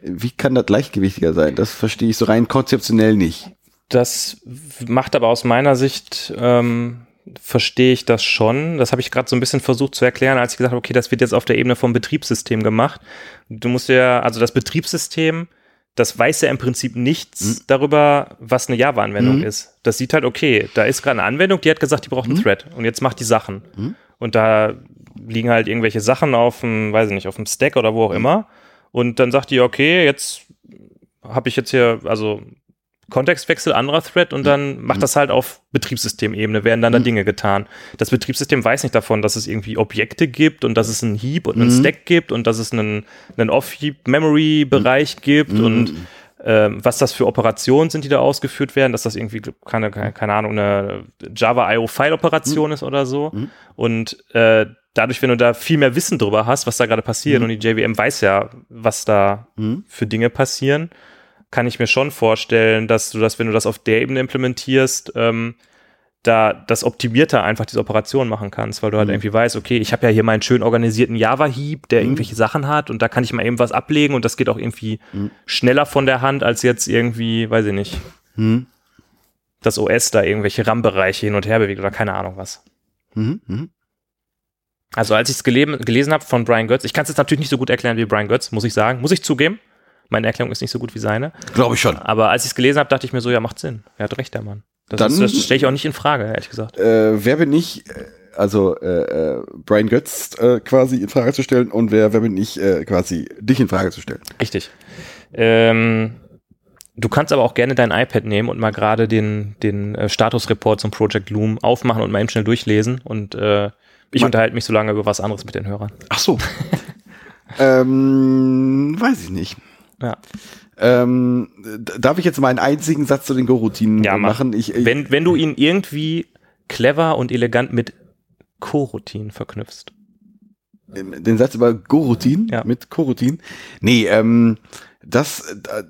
Wie kann das leichtgewichtiger sein? Das verstehe ich so rein konzeptionell nicht. Das macht aber aus meiner Sicht, ähm, verstehe ich das schon. Das habe ich gerade so ein bisschen versucht zu erklären, als ich gesagt habe, okay, das wird jetzt auf der Ebene vom Betriebssystem gemacht. Du musst ja, also das Betriebssystem das weiß ja im Prinzip nichts mhm. darüber, was eine Java-Anwendung mhm. ist. Das sieht halt, okay, da ist gerade eine Anwendung, die hat gesagt, die braucht einen mhm. Thread und jetzt macht die Sachen. Mhm. Und da liegen halt irgendwelche Sachen auf dem, weiß ich nicht, auf dem Stack oder wo auch mhm. immer. Und dann sagt die, okay, jetzt habe ich jetzt hier, also Kontextwechsel, anderer Thread und dann macht das halt auf Betriebssystemebene, werden dann da mhm. Dinge getan. Das Betriebssystem weiß nicht davon, dass es irgendwie Objekte gibt und dass es einen Heap und einen mhm. Stack gibt und dass es einen, einen Off-Heap-Memory-Bereich mhm. gibt mhm. und ähm, was das für Operationen sind, die da ausgeführt werden, dass das irgendwie, keine, keine, Ahnung, eine Java IO-File-Operation mhm. ist oder so. Mhm. Und äh, dadurch, wenn du da viel mehr Wissen drüber hast, was da gerade passiert, und die JVM weiß ja, was da für Dinge passieren, kann ich mir schon vorstellen, dass du das, wenn du das auf der Ebene implementierst, ähm, da das optimierter einfach diese Operation machen kannst, weil du halt mhm. irgendwie weißt, okay, ich habe ja hier meinen schön organisierten Java-Heap, der mhm. irgendwelche Sachen hat und da kann ich mal eben was ablegen und das geht auch irgendwie mhm. schneller von der Hand als jetzt irgendwie, weiß ich nicht, mhm. das OS da irgendwelche RAM-Bereiche hin und her bewegt oder keine Ahnung was. Mhm. Mhm. Also als ich es gelesen habe von Brian Götz, ich kann es jetzt natürlich nicht so gut erklären wie Brian Götz, muss ich sagen, muss ich zugeben. Meine Erklärung ist nicht so gut wie seine. Glaube ich schon. Aber als ich es gelesen habe, dachte ich mir so, ja, macht Sinn. Er hat recht, der Mann. Das, Dann, das stelle ich auch nicht in Frage, ehrlich gesagt. Äh, wer bin ich, äh, also äh, äh, Brian Götz äh, quasi in Frage zu stellen und wer, wer bin ich, äh, quasi dich in Frage zu stellen? Richtig. Ähm, du kannst aber auch gerne dein iPad nehmen und mal gerade den, den äh, Statusreport zum Project Loom aufmachen und mal eben schnell durchlesen und äh, ich unterhalte mich so lange über was anderes mit den Hörern. Ach so. Ähm, weiß ich nicht. Ja. Ähm, darf ich jetzt mal einen einzigen Satz zu den Go-Routinen Ja, mach. machen? Ich, ich, Wenn, wenn du ihn irgendwie clever und elegant mit Coroutinen verknüpfst. den Satz über Go-Routinen Ja. mit Co-Routinen. Nee, ähm, das, da,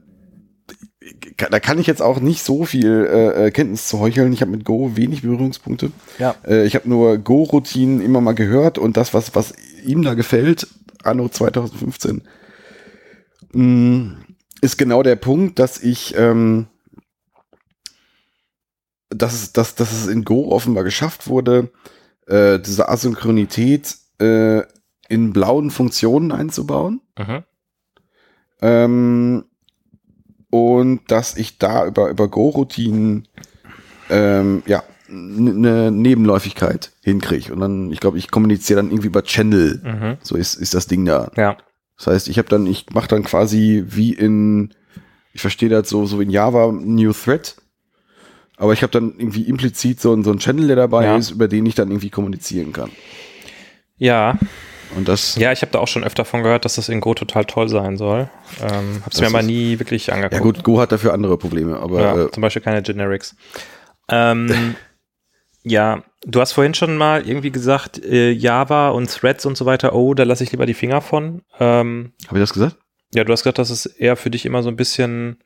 da kann ich jetzt auch nicht so viel äh, äh, Kenntnis zu heucheln. Ich habe mit Go wenig Berührungspunkte. Ja. Äh, ich habe nur Go-Routinen immer mal gehört und das, was, was ihm da gefällt, anno 2015, mh, ist genau der Punkt, dass ich, ähm, dass, es, dass, dass es in Go offenbar geschafft wurde, äh, diese Asynchronität äh, in blauen Funktionen einzubauen. Mhm. Ähm, und dass ich da über, über Go-Routinen ähm, ja, eine Nebenläufigkeit hinkriege. Und dann, ich glaube, ich kommuniziere dann irgendwie über Channel. Mhm. So ist, ist das Ding da. Ja. Das heißt, ich habe dann, ich mache dann quasi wie in, ich verstehe das so, so in Java New Thread. Aber ich habe dann irgendwie implizit so, einen- so einen Channel, der dabei Ja. ist, über den ich dann irgendwie kommunizieren kann. Ja, Und das, ja, ich habe da auch schon öfter von gehört, dass das in Go total toll sein soll. Ähm, hab's Das mir aber nie wirklich angeguckt. ja gut, Go hat dafür andere Probleme, aber Ja, äh, zum Beispiel keine Generics. Ähm, ja, du hast vorhin schon mal irgendwie gesagt, äh, Java und Threads und so weiter, oh, da lasse ich lieber die Finger von. Ähm, habe ich das gesagt? ja, du hast gesagt, das ist eher für dich immer so ein bisschen,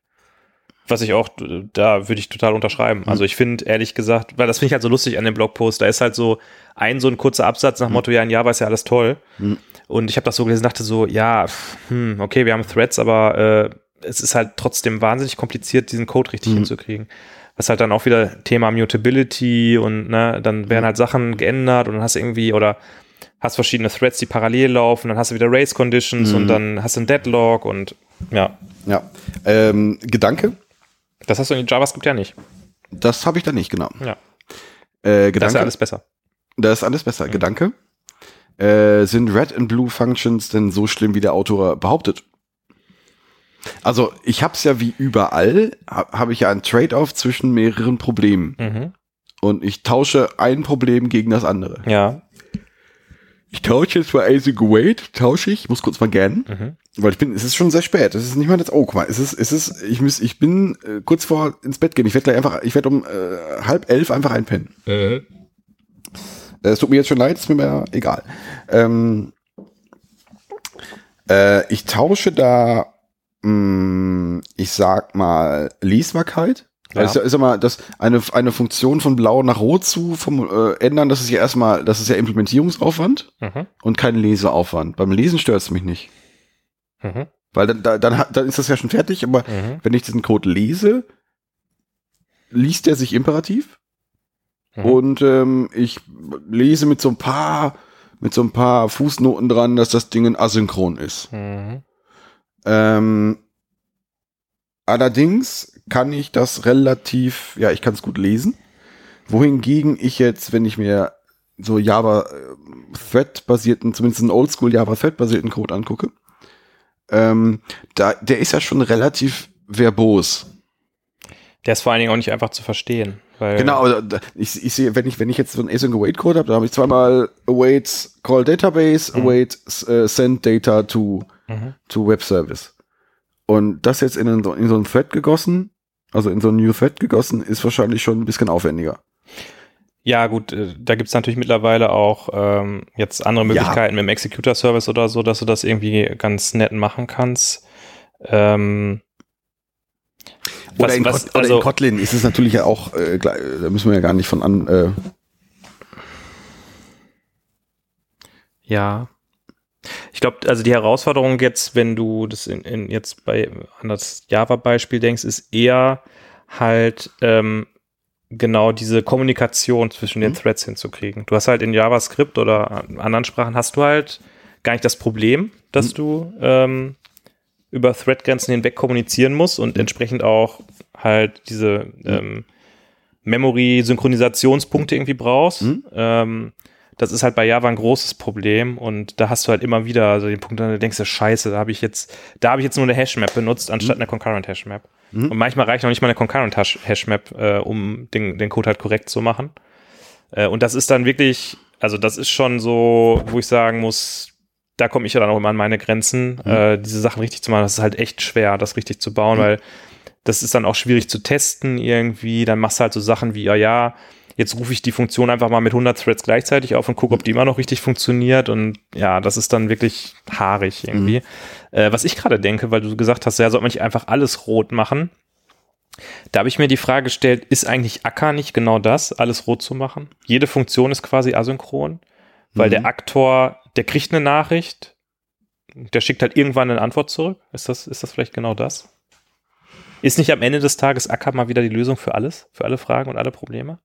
was ich auch, da würde ich total unterschreiben. Mhm. Also ich finde, ehrlich gesagt, weil das finde ich halt so lustig an dem Blogpost, da ist halt so ein so ein kurzer Absatz nach Motto, ja, in Java ist ja alles toll. Mhm. Und ich habe das so gelesen, dachte so, ja, hm, okay, wir haben Threads, aber äh, es ist halt trotzdem wahnsinnig kompliziert, diesen Code richtig Mhm. Was halt dann auch wieder Thema Mutability und ne, dann Mhm. werden halt Sachen geändert und dann hast du irgendwie oder hast verschiedene Threads, die parallel laufen, dann hast du wieder Race Conditions Mhm. und dann hast du einen Deadlock und ja, Ja. Ähm, Gedanke, das hast du in JavaScript ja nicht. das habe ich da nicht, genau. Ja, Äh, das Gedanke, ist ja alles besser. Da ist alles besser. Mhm. Gedanke. Äh, sind Red and Blue Functions denn so schlimm, wie der Autor behauptet? Also, ich habe es ja wie überall, ha, habe ich ja ein Trade-off zwischen mehreren Problemen. Mhm. Und ich tausche ein Problem gegen das andere. Ja. Ich tausche jetzt bei Async Await, tausche ich, muss kurz mal gähnen, Mhm. weil ich bin, es ist schon sehr spät. Es ist nicht mal das, oh, guck mal, es ist, es ist, ich muss, ich bin äh, kurz vor ins Bett gehen. Ich werde gleich einfach, ich werde um äh, halb elf einfach einpennen. Äh, Es tut mir jetzt schon leid, ist mir mal egal. Ähm, äh, ich tausche da, mh, ich sag mal, Lesbarkeit. Ja. Also ist ja mal, das eine, eine Funktion von blau nach rot zu vom, äh, ändern, das ist ja erstmal, das ist ja Implementierungsaufwand Mhm. und kein Leseaufwand. Beim Lesen stört es mich nicht. Mhm. Weil dann, da- dann, hat- dann ist das ja schon fertig, aber Mhm. wenn ich diesen Code lese, liest er sich imperativ Mhm. und ähm, ich lese mit so ein paar mit so ein paar Fußnoten dran, dass das Ding ein asynchron ist. Mhm. Ähm, allerdings kann ich das relativ, ja, ich kann es gut lesen. Wohingegen ich jetzt, wenn ich mir so Java äh, Thread basierten, zumindest einen Oldschool Java Thread basierten Code angucke, ähm, da, der ist ja schon relativ verbos. Der ist vor allen Dingen auch nicht einfach zu verstehen. Genau, also ich, ich sehe, wenn ich, wenn ich jetzt so einen async await Code habe, da habe ich zweimal await call database, Mhm. await äh, send data to, Mhm. to web service. Und das jetzt in, so- in so einen Thread gegossen, also in so einen new Thread gegossen, ist wahrscheinlich schon ein bisschen aufwendiger. Ja, gut, äh, da gibt's natürlich mittlerweile auch ähm, jetzt andere Möglichkeiten mit dem Executor-Service oder so, dass du das irgendwie ganz nett machen kannst. Ähm, Oder, was- in, was- oder also- in Kotlin ist es natürlich ja auch, äh, gleich- da müssen wir ja gar nicht von an, äh, Ja. Ich glaube, also die Herausforderung jetzt, wenn du das in, in jetzt bei an das Java-Beispiel denkst, ist eher halt ähm, genau diese Kommunikation zwischen den Mhm. Threads hinzukriegen. Du hast halt in JavaScript oder an anderen Sprachen hast du halt gar nicht das Problem, dass Mhm. du ähm, über Thread-Grenzen hinweg kommunizieren musst und entsprechend auch halt diese ähm, Memory-Synchronisationspunkte irgendwie brauchst. Mhm. Ähm, das ist halt bei Java ein großes Problem und da hast du halt immer wieder so den Punkt, da denkst du, scheiße, da habe ich jetzt, da habe ich jetzt nur eine Hashmap benutzt, anstatt eine Concurrent Hashmap. Mhm. Und manchmal reicht noch nicht mal eine Concurrent Hash Hashmap, äh, um den, den Code halt korrekt zu machen. Äh, und das ist dann wirklich, also das ist schon so, wo ich sagen muss, da komme ich ja dann auch immer an meine Grenzen, äh, diese Sachen richtig zu machen. Das ist halt echt schwer, das richtig zu bauen, weil das ist dann auch schwierig zu testen irgendwie. Dann machst du halt so Sachen wie, ja, ja, jetzt rufe ich die Funktion einfach mal mit 100 Threads gleichzeitig auf und gucke, ob die immer noch richtig funktioniert. Und ja, das ist dann wirklich haarig irgendwie. Äh, was ich gerade denke, weil du gesagt hast, ja, sollte man nicht einfach alles rot machen. Da habe ich mir die Frage gestellt, ist eigentlich Acker nicht genau das, alles rot zu machen? Jede Funktion ist quasi asynchron, weil Mhm. der Aktor, der kriegt eine Nachricht, der schickt halt irgendwann eine Antwort zurück. Ist das, ist das vielleicht genau das? Ist nicht am Ende des Tages Acker mal wieder die Lösung für alles, für alle Fragen und alle Probleme?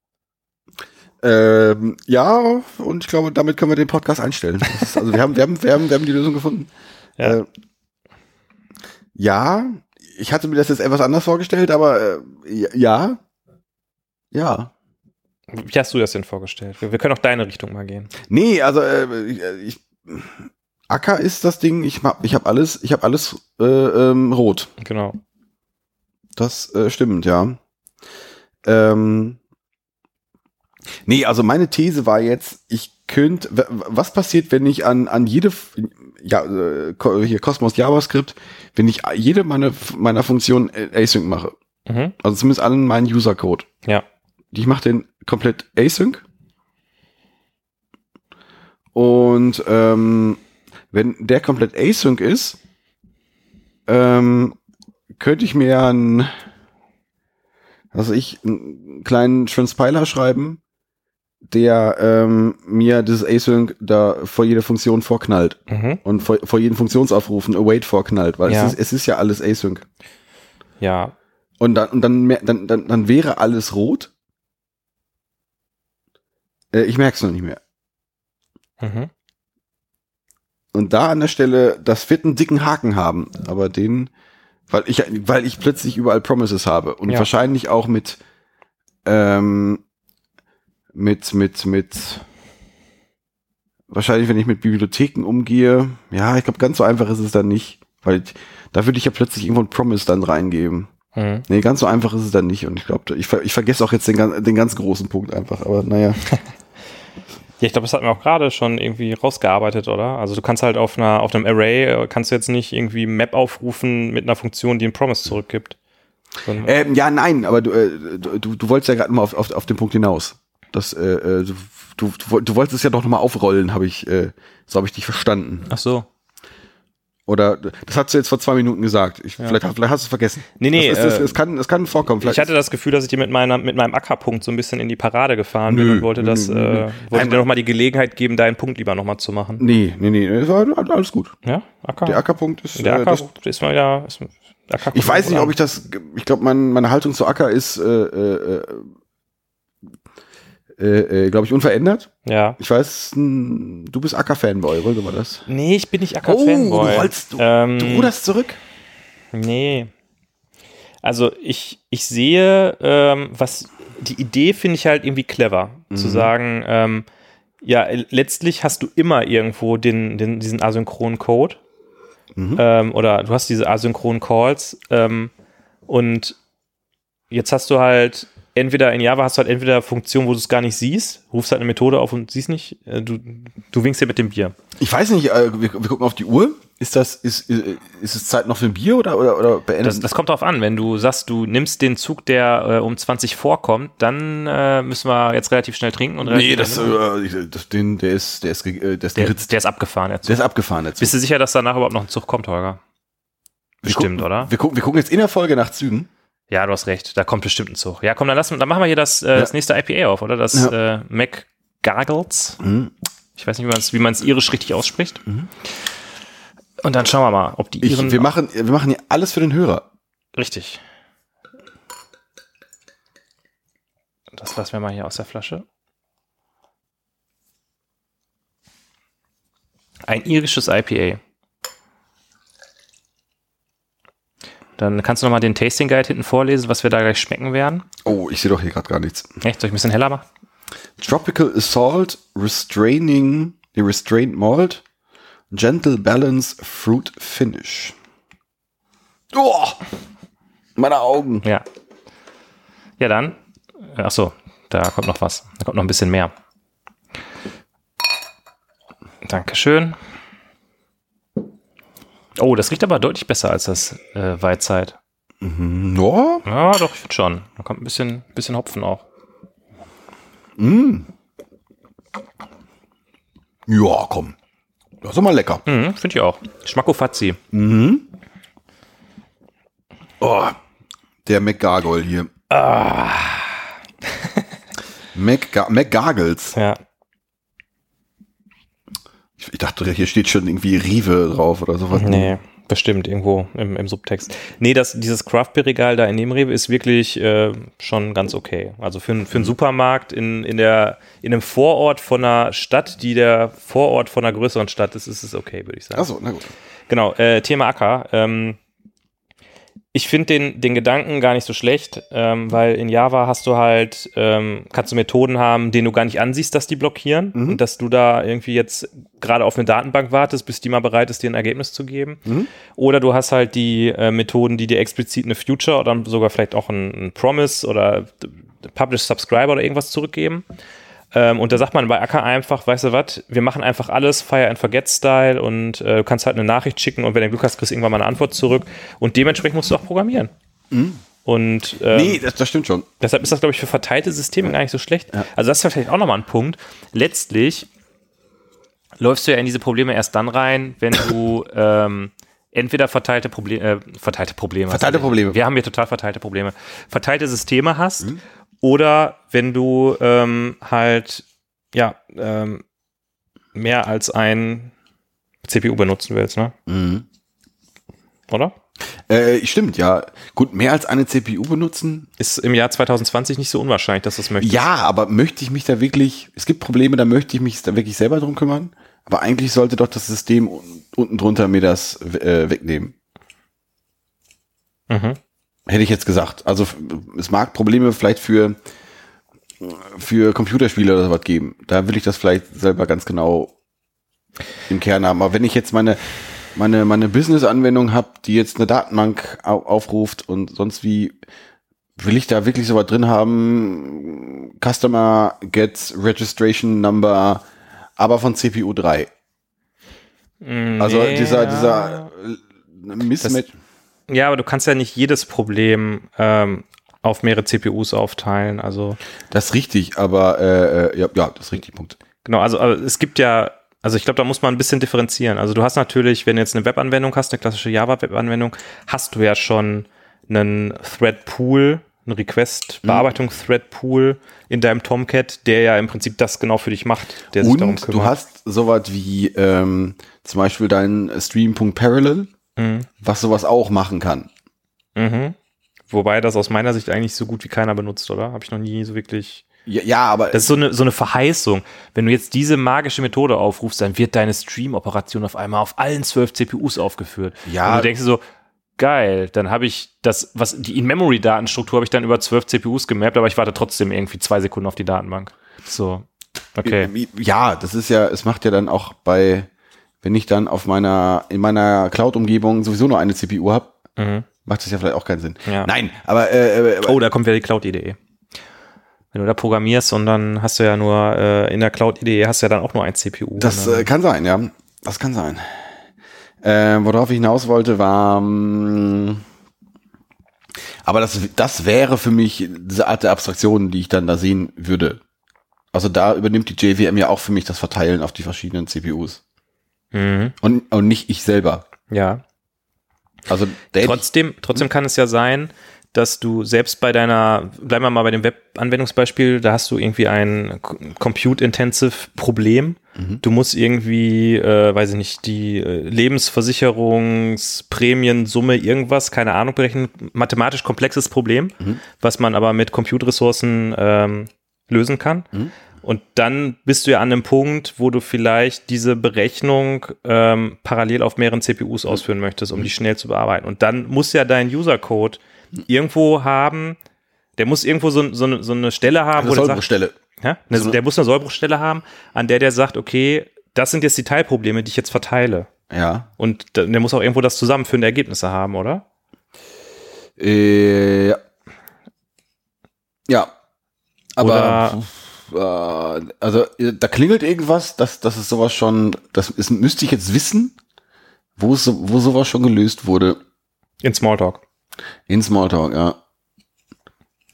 Ähm, ja, und ich glaube, damit können wir den Podcast einstellen. Ist, also wir haben, wir haben, wir haben, wir haben die Lösung gefunden. Ja. Äh, ja, ich hatte mir das jetzt etwas anders vorgestellt, aber äh, ja, ja. Wie hast du das denn vorgestellt? Wir, wir können auch deine Richtung mal gehen. Nee, also äh, ich, ich, Acker ist das Ding. Ich hab, ich habe alles, ich habe alles äh, ähm, rot. Genau. Das äh, stimmt, ja. Ähm, nee, also meine These war jetzt, ich könnte, was passiert, wenn ich an, an jede, ja, äh, hier Cosmos JavaScript, wenn ich jede meiner, meiner Funktionen äh, async mache? Mhm. Also zumindest allen meinen User-Code. Ja. Ich mache den komplett async. Und ähm, wenn der komplett async ist, ähm, könnte ich mir einen, also ich, einen kleinen Transpiler schreiben, der ähm, mir dieses async da vor jeder Funktion vorknallt Mhm. und vor, vor jeden Funktionsaufrufen await vorknallt, weil Ja. es, ist, es ist ja alles async. Ja. Und dann, und dann, dann, dann, dann wäre alles rot. Äh, ich merke es noch nicht mehr. Mhm. Und da an der Stelle, das wird einen dicken Haken haben, aber den, weil ich, weil ich plötzlich überall Promises habe und Ja. wahrscheinlich auch mit, ähm, mit, mit, mit, wahrscheinlich, wenn ich mit Bibliotheken umgehe, ja, ich glaube, ganz so einfach ist es dann nicht, weil ich, da würde ich ja plötzlich irgendwo ein Promise dann reingeben. Mhm. Nee, ganz so einfach ist es dann nicht. Und ich glaube, ich, ver ich vergesse auch jetzt den, den ganz großen Punkt einfach. Aber naja. Ja, ich glaube, das hatten wir auch gerade schon irgendwie rausgearbeitet, oder? Also du kannst halt auf einer, auf einem Array, äh, kannst du jetzt nicht irgendwie Map aufrufen mit einer Funktion, die einen Promise zurückgibt. Ähm, ja, nein, aber du, äh, du, du wolltest ja gerade mal auf, auf, auf den Punkt hinaus. Das, äh, äh, du, du, du woll- du wolltest es ja doch nochmal aufrollen, habe ich, äh, so habe ich dich verstanden. Ach so. Oder das hast du jetzt vor zwei Minuten gesagt. Ich, vielleicht, vielleicht hast du es vergessen. Nee, nee, ist, äh, es, kann, es kann vorkommen. Vielleicht Ich hatte das Gefühl, dass ich dir mit, meiner, mit meinem Ackerpunkt so ein bisschen in die Parade gefahren bin Nö, und wollte nö, das, nö, äh, wollte Einmal- dir nochmal die Gelegenheit geben, deinen Punkt lieber nochmal zu machen. nee, nee, nee, das war alles gut. Ja, Acker. Der Ackerpunkt ist. Der äh, Acker das, ist mal wieder. Ist, ich weiß nicht, ob ich das. Ich glaube, mein, meine Haltung zu Acker ist, äh, äh, äh, äh, glaube ich, unverändert. Ja. Ich weiß, hm, du bist Acker-Fanboy, wollte man das? Nee, ich bin nicht Oh, Acker-Fanboy. du rollst, du, ähm, du ruderst zurück. Nee. Also ich, ich sehe, ähm, was die Idee finde ich halt irgendwie clever. Zu Mhm. sagen, ähm, ja, letztlich hast du immer irgendwo den, den, diesen asynchronen Code. Mhm. Ähm, oder du hast diese asynchronen Calls. Ähm, und jetzt hast du halt entweder in Java hast du halt entweder Funktionen, wo du es gar nicht siehst, rufst halt eine Methode auf und siehst nicht, äh, du, du winkst dir mit dem Bier. Ich weiß nicht, äh, wir, wir gucken auf die Uhr. Ist das, ist, ist, es Zeit noch für ein Bier oder, oder, oder beendet? Das, das kommt drauf an. Wenn du sagst, du nimmst den Zug, der äh, um 20 vorkommt, dann äh, müssen wir jetzt relativ schnell trinken und nee, das, äh, das, den, der ist, der ist, äh, der ist der, der ist abgefahren. Der Zug. Der ist abgefahren jetzt. Bist du sicher, dass danach überhaupt noch ein Zug kommt, Holger? Bestimmt, oder? Wir gucken, wir gucken jetzt in der Folge nach Zügen. Ja, du hast recht. Da kommt bestimmt ein Zug. Ja, komm, dann, lassen, dann machen wir hier das, äh, das nächste IPA auf, oder? Das äh, Mac Gargles. Mhm. Ich weiß nicht, wie man es irisch richtig ausspricht. Und dann schauen wir mal, ob die Ich, Iren... wir, machen, wir machen hier alles für den Hörer. Richtig. Das lassen wir mal hier aus der Flasche. Ein irisches IPA. Dann kannst du noch mal den Tasting Guide hinten vorlesen, was wir da gleich schmecken werden. Oh, ich sehe doch hier gerade gar nichts. Echt? Soll ich ein bisschen heller machen? Tropical Assault, Restraining, nee, Restrained Malt, Gentle Balance, Fruit Finish. Oh, meine Augen. Ja. Ja, dann. Ach so, da kommt noch was. Da kommt noch ein bisschen mehr. Dankeschön. Oh, das riecht aber deutlich besser als das äh, Weizheit. Mhm, ja, Ja, doch, ich finde schon. Da kommt ein bisschen, bisschen Hopfen auch. ja, komm. Das ist mal lecker. Mhm, finde ich auch. Schmackofazzi. Oh, der McGargle hier. Ah. McGar McGargles. Ja. Ich, ich dachte, hier steht schon irgendwie Rive drauf oder sowas. Nee, bestimmt irgendwo im, im Subtext. Nee, das, dieses Craft Beer Regal da in dem Rewe ist wirklich äh, schon ganz okay. Also für, einen- für einen Supermarkt in, in, der, in einem Vorort von einer Stadt, die der Vorort von einer größeren Stadt ist, ist es okay, würde ich sagen. Achso, na gut. Genau, äh, Thema Acker. Ähm, ich finde den, den Gedanken gar nicht so schlecht, ähm, weil in Java hast du halt, ähm, kannst du Methoden haben, denen du gar nicht ansiehst, dass die blockieren und dass du da irgendwie jetzt gerade auf eine Datenbank wartest, bis die mal bereit ist, dir ein Ergebnis zu geben. Oder du hast halt die äh, Methoden, die dir explizit eine Future oder sogar vielleicht auch ein, ein Promise oder Publish Subscriber oder irgendwas zurückgeben. Ähm, und da sagt man bei Acker einfach, weißt du was, wir machen einfach alles Fire and Forget Style und äh, du kannst halt eine Nachricht schicken und wenn du Glück hast, kriegst du irgendwann mal eine Antwort zurück und dementsprechend musst du auch programmieren. Und ähm, Nee, das, das stimmt schon. deshalb ist das, glaube ich, für verteilte Systeme gar nicht so schlecht. Also das ist vielleicht auch nochmal ein Punkt. Letztlich läufst du ja in diese Probleme erst dann rein, wenn du ähm, entweder verteilte Probleme, äh, verteilte Probleme, Verteilte. Probleme. Wir haben hier total verteilte Probleme. Verteilte Systeme hast oder wenn du ähm, halt ja ähm, mehr als ein CPU benutzen willst, ne? Oder? Äh, stimmt, ja. Gut, mehr als eine CPU benutzen. Ist im Jahr 2020 nicht so unwahrscheinlich, dass du das möchtest. Ja, aber möchte ich mich da wirklich, es gibt Probleme, da möchte ich mich da wirklich selber drum kümmern. Aber eigentlich sollte doch das System un- unten drunter mir das äh, wegnehmen. Mhm. Hätte ich jetzt gesagt. Also es mag Probleme vielleicht für, für Computerspiele oder sowas geben. Da will ich das vielleicht selber ganz genau im Kern haben. Aber wenn ich jetzt meine, meine, meine Business-Anwendung habe, die jetzt eine Datenbank au aufruft und sonst wie, will ich da wirklich sowas drin haben? Customer gets Registration Number, aber von CPU 3. Also Nee, dieser, ja. dieser äh, Mismatch. Ja, aber du kannst ja nicht jedes Problem ähm, auf mehrere CPUs aufteilen. Also Das ist richtig, aber äh, äh, ja, ja, das ist richtig, Punkt. genau, also aber es gibt ja, also ich glaube, da muss man ein bisschen differenzieren. Also du hast natürlich, wenn du jetzt eine Webanwendung hast, eine klassische Java-Webanwendung, hast du ja schon einen Thread-Pool, einen Request-Bearbeitung-Thread-Pool in deinem Tomcat, der ja im Prinzip das genau für dich macht, der sich darum Und kümmert. du hast sowas wie ähm, zum Beispiel dein Stream.parallel, Mhm. was sowas auch machen kann. Mhm. Wobei das aus meiner Sicht eigentlich so gut wie keiner benutzt, oder? Habe ich noch nie so wirklich. Ja, ja aber Das ist so eine, so eine Verheißung. Wenn du jetzt diese magische Methode aufrufst, dann wird deine Stream-Operation auf einmal auf allen zwölf CPUs aufgeführt. Ja. Und du denkst dir so, geil, dann habe ich das, was die In-Memory-Datenstruktur habe ich dann über zwölf CPUs gemappt, aber ich warte trotzdem irgendwie zwei Sekunden auf die Datenbank. So, okay. ja, das ist ja, es macht ja dann auch bei, wenn ich dann auf meiner, in meiner Cloud-Umgebung sowieso nur eine CPU habe, Mhm. macht das ja vielleicht auch keinen Sinn. Ja. Nein, aber, äh, äh, aber Oh, da kommt wieder die Cloud-IDE. Wenn du da programmierst und dann hast du ja nur äh, in der Cloud-IDE hast du ja dann auch nur ein CPU. Das äh, kann sein, ja. Das kann sein. Äh, worauf ich hinaus wollte, war. mh, Aber das, das wäre für mich diese Art der Abstraktion, die ich dann da sehen würde. Also da übernimmt die JVM ja auch für mich das Verteilen auf die verschiedenen CPUs. Mhm. Und, und nicht ich selber. Ja, Also Trotzdem, trotzdem kann es ja sein, dass du selbst bei deiner, bleiben wir mal bei dem Web-Anwendungsbeispiel, da hast du irgendwie ein Compute-Intensive-Problem. Du musst irgendwie, äh, weiß ich nicht, die äh, Lebensversicherungsprämiensumme irgendwas, keine Ahnung, berechnen. Mathematisch komplexes Problem, was man aber mit Compute-Ressourcen ähm, lösen kann. Und dann bist du ja an einem Punkt, wo du vielleicht diese Berechnung ähm, parallel auf mehreren CPUs ausführen möchtest, um die schnell zu bearbeiten. Und dann muss ja dein User-Code irgendwo haben, der muss irgendwo so, so, eine- so eine Stelle haben, eine Sollbruchstelle. ja, eine, der muss eine Sollbruchstelle haben, an der der sagt, okay, das sind jetzt die Teilprobleme, die ich jetzt verteile. Ja. Und der muss auch irgendwo das zusammenführende Ergebnisse haben, oder? Äh, ja. Ja. Aber Oder- also äh, da klingelt irgendwas, dass das ist sowas schon, das ist, müsste ich jetzt wissen, wo, so- wo sowas schon gelöst wurde. In Smalltalk. In Smalltalk, ja.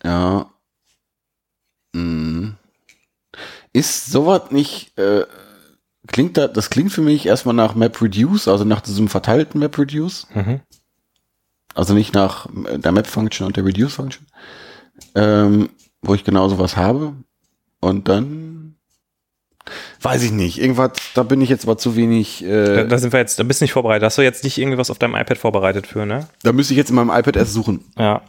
Ja. Hm. Ist sowas nicht, äh, klingt da, das klingt für mich erstmal nach MapReduce, also nach diesem verteilten MapReduce. Mhm. Also nicht nach äh, der Map-Function und der Reduce-Function. Ähm, wo ich genau sowas habe. Und dann weiß ich nicht. Irgendwas, da bin ich jetzt aber zu wenig. Da, Äh, da sind wir jetzt, da bist du nicht vorbereitet. Hast du jetzt nicht irgendwas auf deinem iPad vorbereitet für, ne? da müsste ich jetzt in meinem iPad erst suchen. Ja.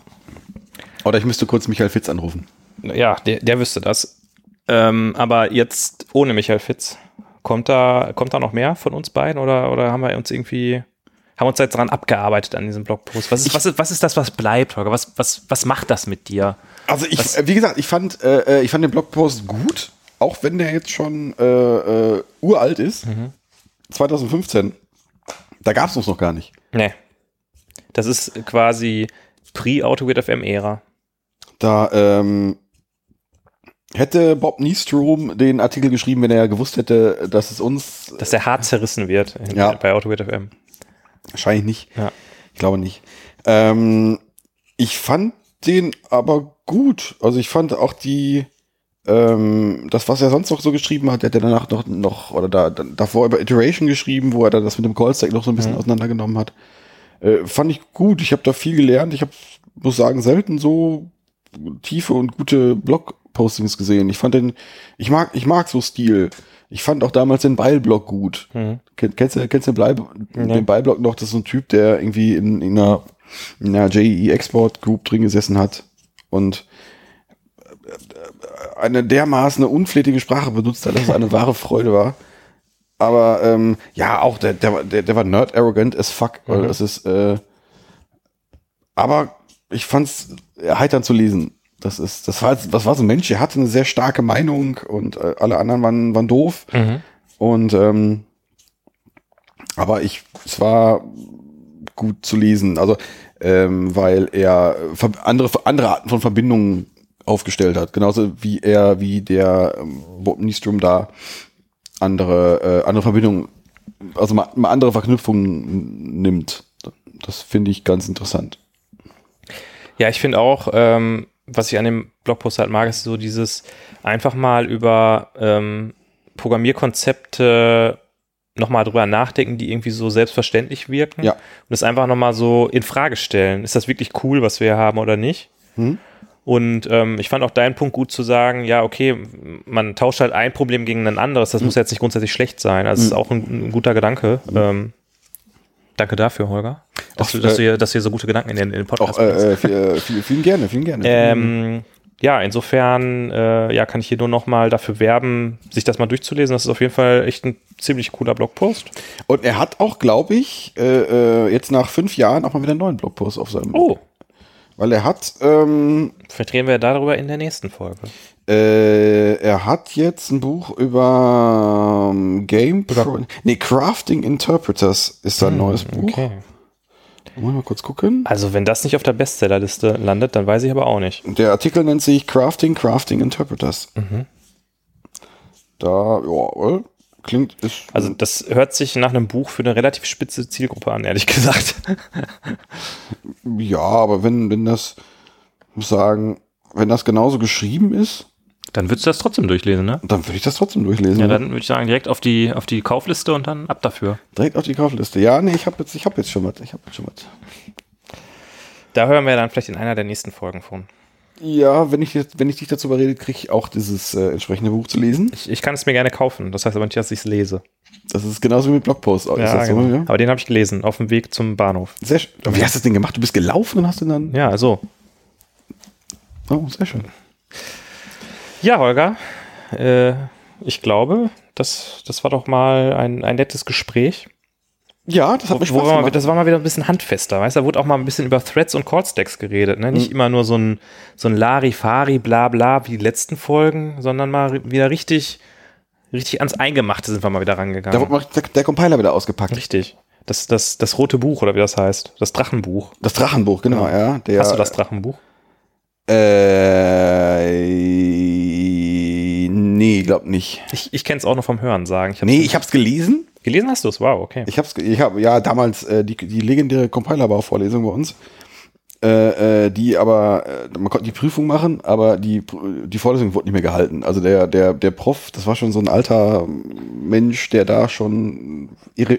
Oder ich müsste kurz Michael Fitz anrufen. Ja, der, der wüsste das. Ähm, aber jetzt ohne Michael Fitz. Kommt da, kommt da noch mehr von uns beiden oder, oder haben wir uns irgendwie, haben uns jetzt dran abgearbeitet an diesem Blogpost? Was ist, was ist, was ist das, was bleibt, Holger? Was, was, was macht das mit dir? Also ich, äh, wie gesagt, ich fand, äh, äh, ich fand den Blogpost gut, auch wenn der jetzt schon äh, äh, uralt ist. 2015. Da gab es uns noch gar nicht. Nee. Das ist quasi Pre-Autogrid FM-Ära. Da ähm, hätte Bob Niestrom den Artikel geschrieben, wenn er gewusst hätte, dass es uns Dass der hart zerrissen wird in, Ja. bei Autogrid FM. Wahrscheinlich nicht. Ja. Ich glaube nicht. Ähm, ich fand den aber gut. Also ich fand auch die ähm, das, was er sonst noch so geschrieben hat, der hat ja danach noch, noch oder da, da, davor über Iteration geschrieben, wo er dann das mit dem Call-Stack noch so ein bisschen auseinandergenommen hat. Äh, fand ich gut. Ich habe da viel gelernt. Ich habe, muss sagen, selten so tiefe und gute Blog-Postings gesehen. Ich fand den, ich mag, ich mag so Stil. Ich fand auch damals den Beil-Blog gut. Mhm. Ken- Kennst du, kennst du den, Blei, Nee. den Beil-Blog noch? Das ist so ein Typ, der irgendwie in, in einer, in einer JEE Export Group drin gesessen hat und äh, eine dermaßen unflätige Sprache benutzt hat, dass es eine wahre Freude war. Aber ähm, ja, auch der, der, war- der, der war nerd arrogant as fuck. Mhm. Das ist, äh, aber ich fand's erheiternd zu lesen. Das ist, das war, was war so ein Mensch, der hatte eine sehr starke Meinung und äh, alle anderen waren, waren doof. Mhm. Und ähm, aber ich, es war gut zu lesen, also ähm, weil er andere andere Arten von Verbindungen aufgestellt hat, genauso wie er wie der ähm, Bob Nystrom da andere äh, andere Verbindungen, also mal, mal andere Verknüpfungen nimmt. Das finde ich ganz interessant. Ja, ich finde auch, ähm, was ich an dem Blogpost halt mag, ist so dieses einfach mal über ähm, Programmierkonzepte nochmal drüber nachdenken, die irgendwie so selbstverständlich wirken. Ja. Und das einfach nochmal so in Frage stellen. Ist das wirklich cool, was wir hier haben oder nicht? Hm? Und ähm, ich fand auch deinen Punkt gut zu sagen, ja, okay, man tauscht halt ein Problem gegen ein anderes. Das muss jetzt nicht grundsätzlich schlecht sein. Also, das ist auch ein, ein guter Gedanke. Ähm, danke dafür, Holger. Dass, Ach, du, dass, äh, du, hier, dass du hier so gute Gedanken in den, in den Podcast Auch äh, äh, viel- äh, viel- vielen gerne, vielen gerne. Ähm, ja, insofern äh, ja, kann ich hier nur noch mal dafür werben, sich das mal durchzulesen. Das ist auf jeden Fall echt ein ziemlich cooler Blogpost. Und er hat auch, glaube ich, äh, äh, jetzt nach fünf Jahren auch mal wieder einen neuen Blogpost auf seinem. Oh, Weil er hat, ähm, vielleicht reden wir darüber in der nächsten Folge. Äh, er hat jetzt ein Buch über ähm, Game Pro, nee, Crafting Interpreters ist sein neues Buch. Hm, Okay. Wollen wir mal kurz gucken. Also, wenn das nicht auf der Bestsellerliste landet, dann weiß ich aber auch nicht. Der Artikel nennt sich Crafting Crafting Interpreters. Mhm. Da, ja, äh, klingt ist Also, das hört sich nach einem Buch für eine relativ spitze Zielgruppe an, ehrlich gesagt. ja, aber wenn wenn das ich muss sagen, wenn das genauso geschrieben ist, Dann würdest du das trotzdem durchlesen, ne? dann würde ich das trotzdem durchlesen. Ja, dann würde ich sagen, direkt auf die, auf die Kaufliste und dann ab dafür. Direkt auf die Kaufliste. Ja, nee, ich habe jetzt, ich habe jetzt schon was. Ich habe jetzt schon was. Da hören wir dann vielleicht in einer der nächsten Folgen von. Ja, wenn ich, wenn ich dich dazu überrede, kriege ich auch dieses äh, entsprechende Buch zu lesen. Ich, ich kann es mir gerne kaufen. Das heißt aber nicht, dass ich es lese. Das ist genauso wie mit Blogpost. Ja, so, genau. ja? Aber den habe ich gelesen, auf dem Weg zum Bahnhof. Sehr schön. Wie hast du das denn gemacht? Du bist gelaufen und hast den dann. Ja, so. Oh, sehr schön. Ja, Holger, äh, ich glaube, das, das war doch mal ein, ein nettes Gespräch. Ja, das hat Wo Spaß wir mal, gemacht. das war mal wieder ein bisschen handfester, weißt du? Da wurde auch mal ein bisschen über Threads und Callstacks geredet. Ne? Mhm. Nicht immer nur so ein, so ein Larifari, bla bla wie die letzten Folgen, sondern mal wieder richtig, richtig ans Eingemachte sind wir mal wieder Da rangegangen. wurde mal der, der Compiler wieder ausgepackt. Richtig. Das, das, das rote Buch, oder wie das heißt. Das Drachenbuch. Das Drachenbuch, genau, ja. Der, Hast du das Drachenbuch? Äh, nee, glaub nicht. Ich, ich kenne es auch noch vom Hören sagen. Ich Nee, ich hab's gelesen. Gelesen hast du es? Wow, okay. Ich hab's, ich habe ja damals äh, die, die legendäre Compilerbau-Vorlesung bei uns, äh, äh, die aber, äh, man konnte die Prüfung machen, aber die, die Vorlesung wurde nicht mehr gehalten. Also der, der, der Prof, das war schon so ein alter Mensch, der da schon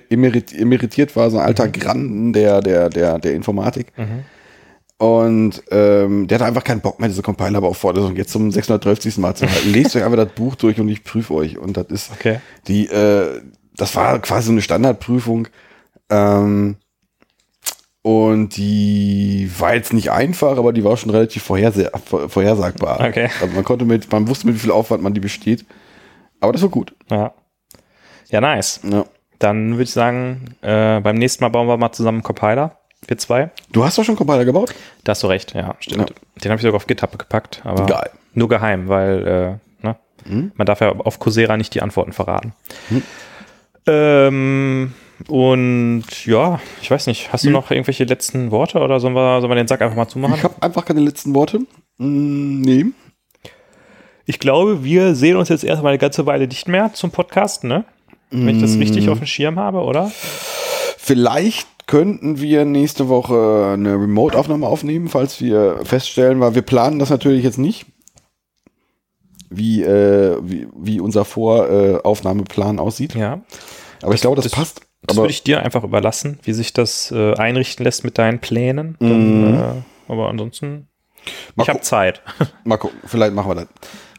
emerit, emeritiert war, so ein alter Granden der, der, der, der Informatik. Und ähm, der hat einfach keinen Bock mehr, diese Compilerbau-Vorlesung jetzt zum 630. Mal zu halten. Lest euch einfach das Buch durch und ich prüfe euch. Und das ist Okay. die, äh, das war quasi so eine Standardprüfung. Ähm, und die war jetzt nicht einfach, aber die war schon relativ vorherse vor- vorhersagbar. Okay. Also man konnte mit, man wusste mit wie viel Aufwand man die besteht. Aber das war gut. Ja. Ja, nice. Ja. Dann würde ich sagen, äh, beim nächsten Mal bauen wir mal zusammen einen Compiler. Wir zwei. Du hast doch schon Compiler gebaut? Da hast du recht, ja, stimmt. Den habe ich sogar auf GitHub gepackt, aber Geil. nur geheim, weil äh, ne? man darf ja auf Coursera nicht die Antworten verraten. Ähm, und ja, ich weiß nicht, hast du noch irgendwelche letzten Worte oder sollen wir, sollen wir den Sack einfach mal zumachen? Ich habe einfach keine letzten Worte. Mm, nee. Ich glaube, wir sehen uns jetzt erstmal eine ganze Weile nicht mehr zum Podcast, ne? Wenn ich das richtig auf dem Schirm habe, oder? Vielleicht könnten wir nächste Woche eine Remote-Aufnahme aufnehmen, falls wir feststellen, weil wir planen das natürlich jetzt nicht, wie, äh, wie, wie unser Voraufnahmeplan aussieht. Ja. Aber ich glaube, das, das- passt. Das würde ich dir einfach überlassen, wie sich das äh, einrichten lässt mit deinen Plänen. Dann, äh, aber ansonsten, Mal ich habe Zeit. mal gucken, vielleicht machen wir das.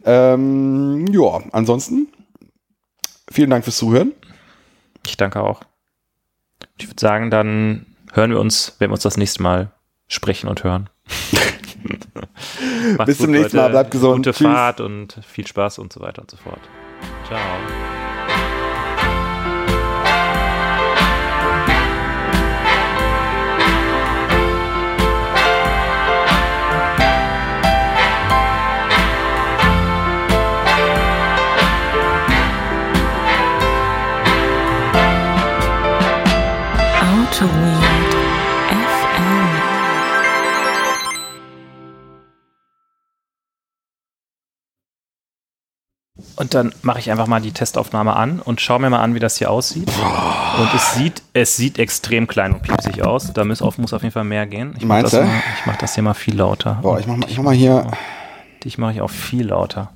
Ähm, ja, ansonsten, vielen Dank fürs Zuhören. Ich danke auch. Ich würde sagen, dann hören wir uns, wenn wir uns das nächste Mal sprechen und hören. Bis zum nächsten Mal, bleibt gesund. Gute Tschüss. Fahrt und viel Spaß und so weiter und so fort. Ciao. Und dann mache ich einfach mal die Testaufnahme an und schaue mir mal an, wie das hier aussieht. Und es sieht, es sieht extrem klein und piepsig aus. Da muss auf, muss auf jeden Fall mehr gehen. Ich mache das, mal- ich mach das hier mal viel lauter. Boah, ich mach mal, ich mach mal hier. Dich mache ich auch viel lauter.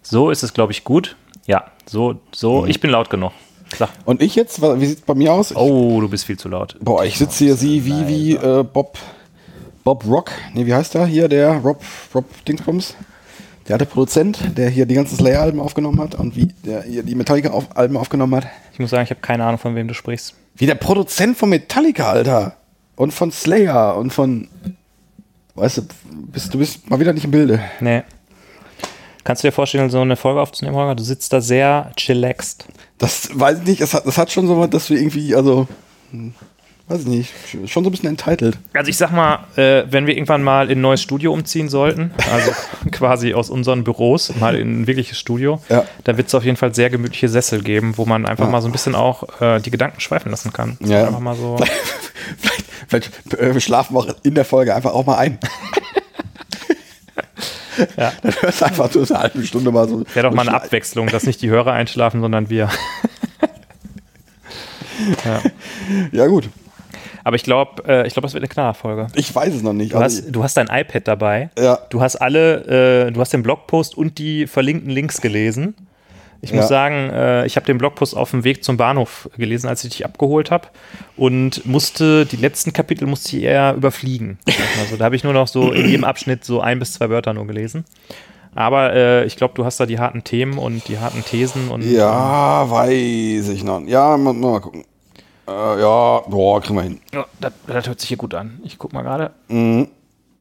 So ist es, glaube ich, gut. Ja, so, so. Mhm. Ich bin laut genug. Sag. Und ich jetzt, wie sieht's bei mir aus? Ich, Oh, du bist viel zu laut. Boah, ich sitze hier sie wie, wie äh, Bob, Bob Rock. Nee, wie heißt der hier? Der Rob, Rob Dingsbums. Der alte Produzent, der hier die ganzen Slayer-Alben aufgenommen hat und wie der hier die Metallica-Alben aufgenommen hat. Ich muss sagen, ich habe keine Ahnung, von wem du sprichst. Wie der Produzent von Metallica, Alter. Und von Slayer und von. Weißt du, bist, du bist mal wieder nicht im Bilde. Nee. Kannst du dir vorstellen, so eine Folge aufzunehmen, Holger? Du sitzt da sehr chillaxed. Das weiß ich nicht, das hat, das hat schon so was, dass wir irgendwie, also. Weiß ich nicht, schon so ein bisschen entitled. Also ich sag mal, äh, wenn wir irgendwann mal in ein neues Studio umziehen sollten, also quasi aus unseren Büros mal in ein wirkliches Studio, Ja. dann wird es auf jeden Fall sehr gemütliche Sessel geben, wo man einfach Ja. mal so ein bisschen auch äh, die Gedanken schweifen lassen kann. Ja. Einfach mal so. Vielleicht, vielleicht äh, schlafen wir auch in der Folge einfach auch mal ein. Ja. Dann hörst du einfach so eine halbe Stunde mal so. Wäre doch mal eine Abwechslung, dass nicht die Hörer einschlafen, sondern wir. Ja, gut. Aber ich glaube, äh, ich glaube, das wird eine Knallerfolge. Ich weiß es noch nicht. Du Also, hast, du hast dein iPad dabei. Ja. Du hast alle, äh, du hast den Blogpost und die verlinkten Links gelesen. Ich muss Ja. sagen, äh, ich habe den Blogpost auf dem Weg zum Bahnhof gelesen, als ich dich abgeholt habe und musste die letzten Kapitel musste ich eher überfliegen. Also da habe ich nur noch so in jedem Abschnitt so ein bis zwei Wörter nur gelesen. Aber äh, ich glaube, du hast da die harten Themen und die harten Thesen und ja, weiß ich noch. Ja, mal, mal gucken. Äh, ja, boah, kriegen wir hin. Ja, das, das hört sich hier gut an. Ich guck mal gerade. Mhm.